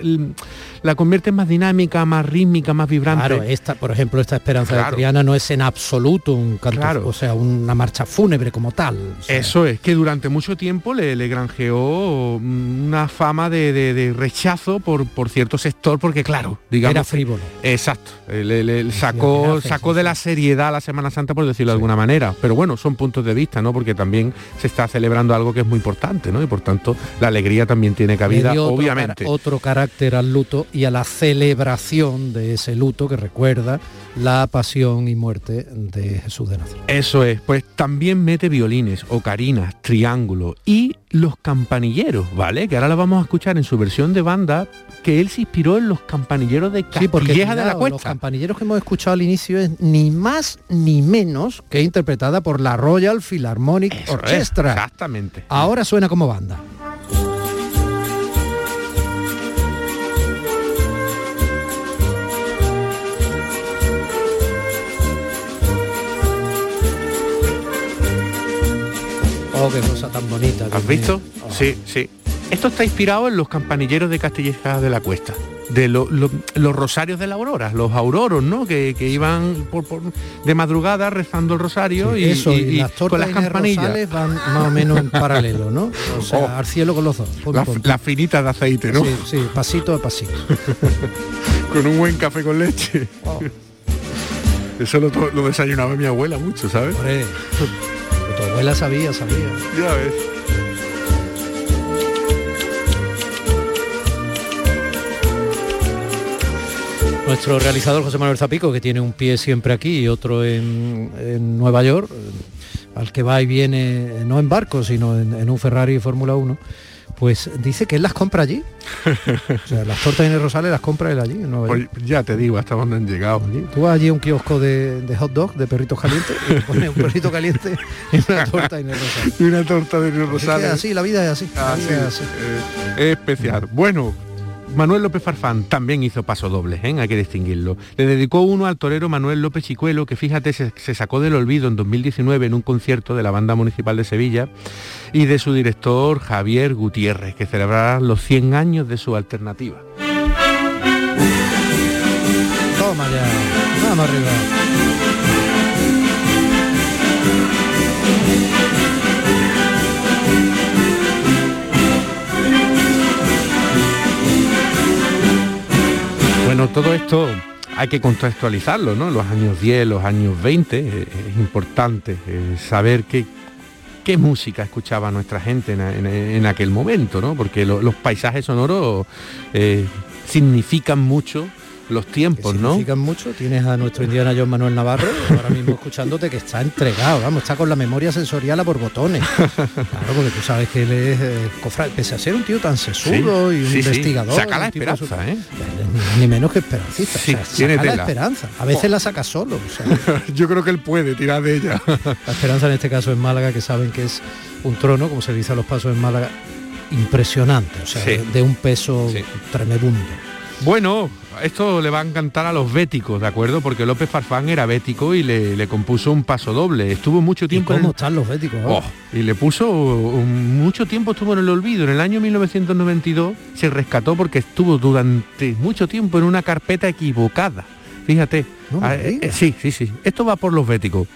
la convierte en más dinámica, más rítmica, más vibrante. Claro, esta, por ejemplo, esta Esperanza Claro. de Triana no es en absoluto un canto, Claro. o sea, una marcha fúnebre como tal. o sea, Eso es, que durante mucho tiempo le, le granjeó mm, una fama de, de- de rechazo por, por cierto sector, porque claro, digamos... Era frívolo. Exacto, eh, le, le sacó, sacó de la seriedad la Semana Santa, por decirlo de alguna manera. Pero bueno, son puntos de vista, ¿no? Porque también se está celebrando algo que es muy importante, ¿no? Y por tanto, la alegría también tiene cabida, otro obviamente. otro carácter al luto y a la celebración de ese luto que recuerda la pasión y muerte de Jesús de Nazaret. Eso es, pues también mete violines, ocarinas, triángulo y los campanilleros, ¿vale? Que ahora la vamos a escuchar en su versión de banda, que él se inspiró en los campanilleros de Sí, porque Castilleja de la Cuesta. los campanilleros que hemos escuchado al inicio es ni más ni menos que interpretada por la Royal Philharmonic Eso es, Orchestra. exactamente. Ahora suena como banda. Oh, qué cosa tan bonita. ¿Has visto? Oh. Sí, sí. Esto está inspirado en los campanilleros de Castilleja de la Cuesta. De lo- lo- los rosarios de la aurora, los auroros, ¿no? Que, que iban por, por- de madrugada rezando el rosario Sí, y, eso, y, las con tortas las Inés campanillas. Van más o menos en paralelo, ¿no? O sea, Oh. al cielo con los dos. Pum, La, pum. la finita de aceite, ¿no? Sí, sí, pasito a pasito. <laughs> con un buen café con leche. Oh. Eso lo desayunaba mi abuela mucho, ¿sabes? Hombre, tu abuela sabía, sabía. Ya ves. Nuestro realizador José Manuel Zapico, que tiene un pie siempre aquí y otro en, en Nueva York, eh, al que va y viene, eh, no en barco, sino en, en un Ferrari Fórmula 1, pues dice que él las compra allí. <laughs> O sea, las tortas Inés Rosales las compra él allí en Nueva York. Pues ya te digo hasta dónde han llegado. Tú vas allí a un kiosco de, de hot dog, de perritos calientes, y te <laughs> pones un perrito caliente y una torta Inés Rosales. Y una torta de Inés Es que es Rosales. así, la vida es así. Ah, vida sí, es así. eh, es especial. Bueno, Manuel López Farfán también hizo paso doble, ¿eh? hay que distinguirlo. Le dedicó uno al torero Manuel López Chicuelo, que fíjate, se, se sacó del olvido en 2019 en un concierto de la Banda Municipal de Sevilla y de su director Javier Gutiérrez, que celebrará los 100 años de su alternativa. Esto hay que contextualizarlo, ¿no? Los años 10, los años 20, eh, es importante eh, saber que qué música escuchaba nuestra gente en, aquel momento, ¿no? Porque lo- los paisajes sonoros eh, significan mucho los tiempos, ¿no? significan mucho. Tienes a nuestro Indiana John Manuel Navarro ahora mismo escuchándote que está entregado, vamos, está con la memoria sensorial a borbotones. <laughs> Claro, porque tú sabes que él es eh, pese a ser un tío tan sesudo Sí, y un sí, sí. investigador. Saca la esperanza, su- ¿eh? Ni, menos que esperancista. O sea, tiene saca la esperanza. A veces la saca solo. o sea, <laughs> Yo creo que él puede tirar de ella. la esperanza en este caso en Málaga, que saben que es un trono, como se dice a los pasos en Málaga, impresionante, o sea, de un peso tremebundo. Bueno, esto le va a encantar a los béticos, ¿de acuerdo? Porque López Farfán era bético y le, le compuso un paso doble. Estuvo mucho tiempo en ¿Cómo están los béticos? ahora? Oh, y le puso un- mucho tiempo estuvo en el olvido. En el año 1992 se rescató porque estuvo durante mucho tiempo en una carpeta equivocada. Fíjate. No Ah, eh, sí, sí, sí. Esto va por los béticos.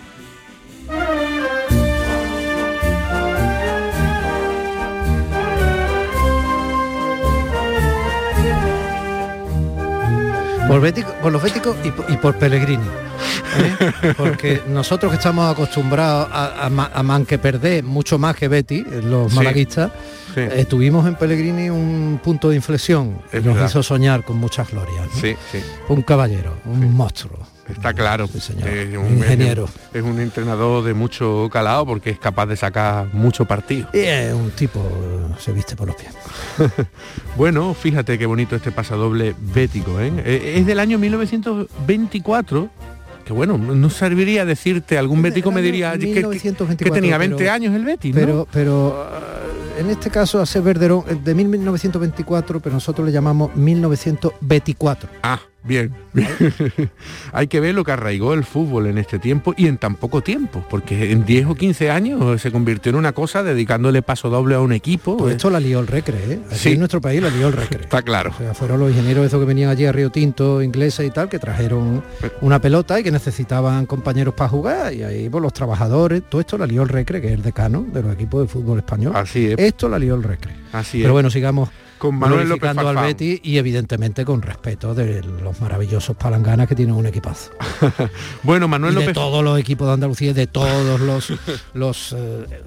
Por, Bético- por los béticos y, por- y por Pellegrini. ¿eh? <laughs> Porque nosotros que estamos acostumbrados a, a, ma- a man que perder mucho más que Betty, los Sí. malaguistas, Sí. eh, tuvimos en Pellegrini un punto de inflexión que nos hizo soñar con muchas glorias. ¿no? Sí, sí. Un caballero, un monstruo. Está claro. Es Un ingeniero. Es, un entrenador de mucho calado porque es capaz de sacar mucho partido. Y es un tipo, eh, se viste por los pies. <laughs> Bueno, fíjate qué bonito este pasadoble bético, ¿eh? Eh, Es del año 1924, que bueno, no serviría decirte, algún bético me diría que- que, que, 1924, tenía 20 pero- años el Betis, ¿no? Pero, pero ah, en este caso hace Verderón eh, de 1924, pero nosotros le llamamos 1924. Ah, bien. <laughs> Hay que ver lo que arraigó el fútbol en este tiempo y en tan poco tiempo, porque en 10 o 15 años se convirtió en una cosa dedicándole paso doble a un equipo. Pues eh. esto la lió el Recre, ¿eh? Aquí Sí. en nuestro país la lió el Recre. <laughs> Está claro. O sea, fueron los ingenieros esos que venían allí a Río Tinto, ingleses y tal, que trajeron una pelota y que necesitaban compañeros para jugar y ahí pues, los trabajadores, todo esto la lió el Recre, que es el decano de los equipos de fútbol español. Así es. Esto la lió el Recre. Así Pero bueno, sigamos Con Manuel López al. Betis y evidentemente con respeto de los maravillosos palanganas que tienen un equipazo. <laughs> Bueno, Manuel y de López todos los equipos de Andalucía y de todos los <laughs> los eh, eh,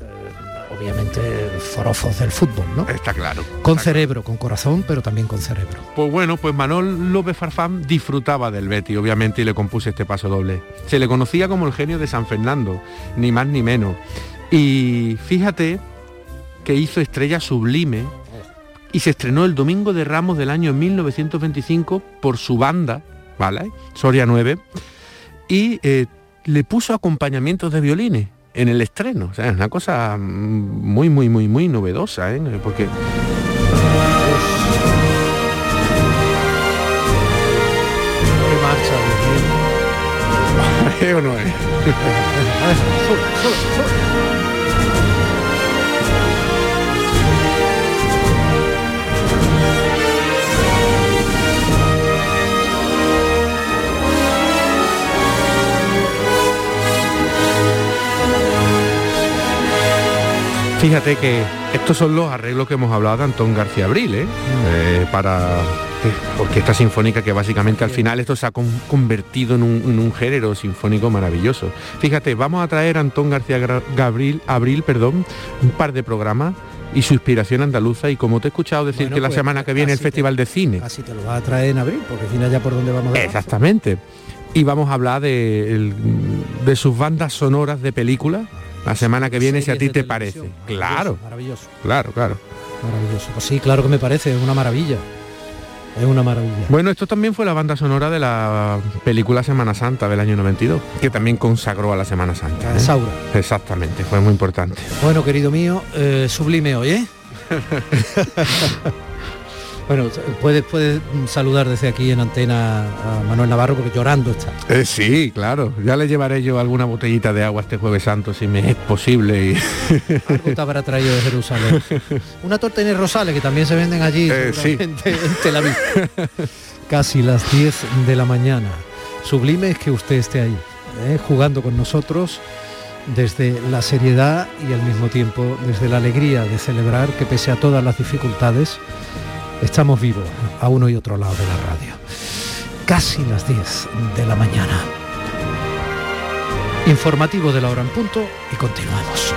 obviamente forofos del fútbol, ¿no? Está claro. Con cerebro, con corazón, pero también con cerebro. Pues bueno, pues Manuel López Farfán disfrutaba del Betty, obviamente, y le compuse este paso doble. Se le conocía como el genio de San Fernando, ni más ni menos. Y fíjate que hizo Estrella Sublime y se estrenó el Domingo de Ramos del año 1925 por su banda, ¿vale? Soria 9, y eh, le puso acompañamientos de violines en el estreno. O sea, es una cosa muy, muy, muy, muy novedosa, ¿eh? Porque ¿Qué marcha, <laughs> ¿Es o no es? <laughs> Fíjate que estos son los arreglos que hemos hablado de Antón García Abril, ¿eh? Eh, para eh, orquesta sinfónica que básicamente al final esto se ha con- convertido en un, en un género sinfónico maravilloso. Fíjate, vamos a traer a Antón García Gra- Gabriel, Abril, perdón, un par de programas y su inspiración andaluza y como te he escuchado decir Bueno, que la pues, semana que viene el te- Festival de Cine. Casi te lo vas a traer en abril, porque al final ya por donde vamos a. Exactamente. Y vamos a hablar de sus bandas sonoras de películas la semana que viene, si a ti te parece. Claro, Maravilloso, claro, claro. maravilloso. Pues sí, claro que me parece, es una maravilla. Es una maravilla. Bueno, esto también fue la banda sonora de la película Semana Santa del año 92, que también consagró a la Semana Santa. ¿eh? Saura. Exactamente, fue muy importante. Bueno, querido mío, eh, sublime hoy, ¿eh? <laughs> bueno, puedes, puedes saludar desde aquí en antena a Manuel Navarro porque llorando está. Eh, sí, claro. Ya le llevaré yo alguna botellita de agua este jueves santo si me es posible. Y... <laughs> Algo te habrá traído de Jerusalén. <laughs> Una torta en Rosales que también se venden allí Eh, sí. en Tel Aviv. <laughs> Casi las 10 de la mañana. Sublime es que usted esté ahí, ¿eh? jugando con nosotros desde la seriedad y al mismo tiempo desde la alegría de celebrar que pese a todas las dificultades estamos vivos a uno y otro lado de la radio. Casi las 10 de la mañana. Informativo de la hora en punto y continuamos.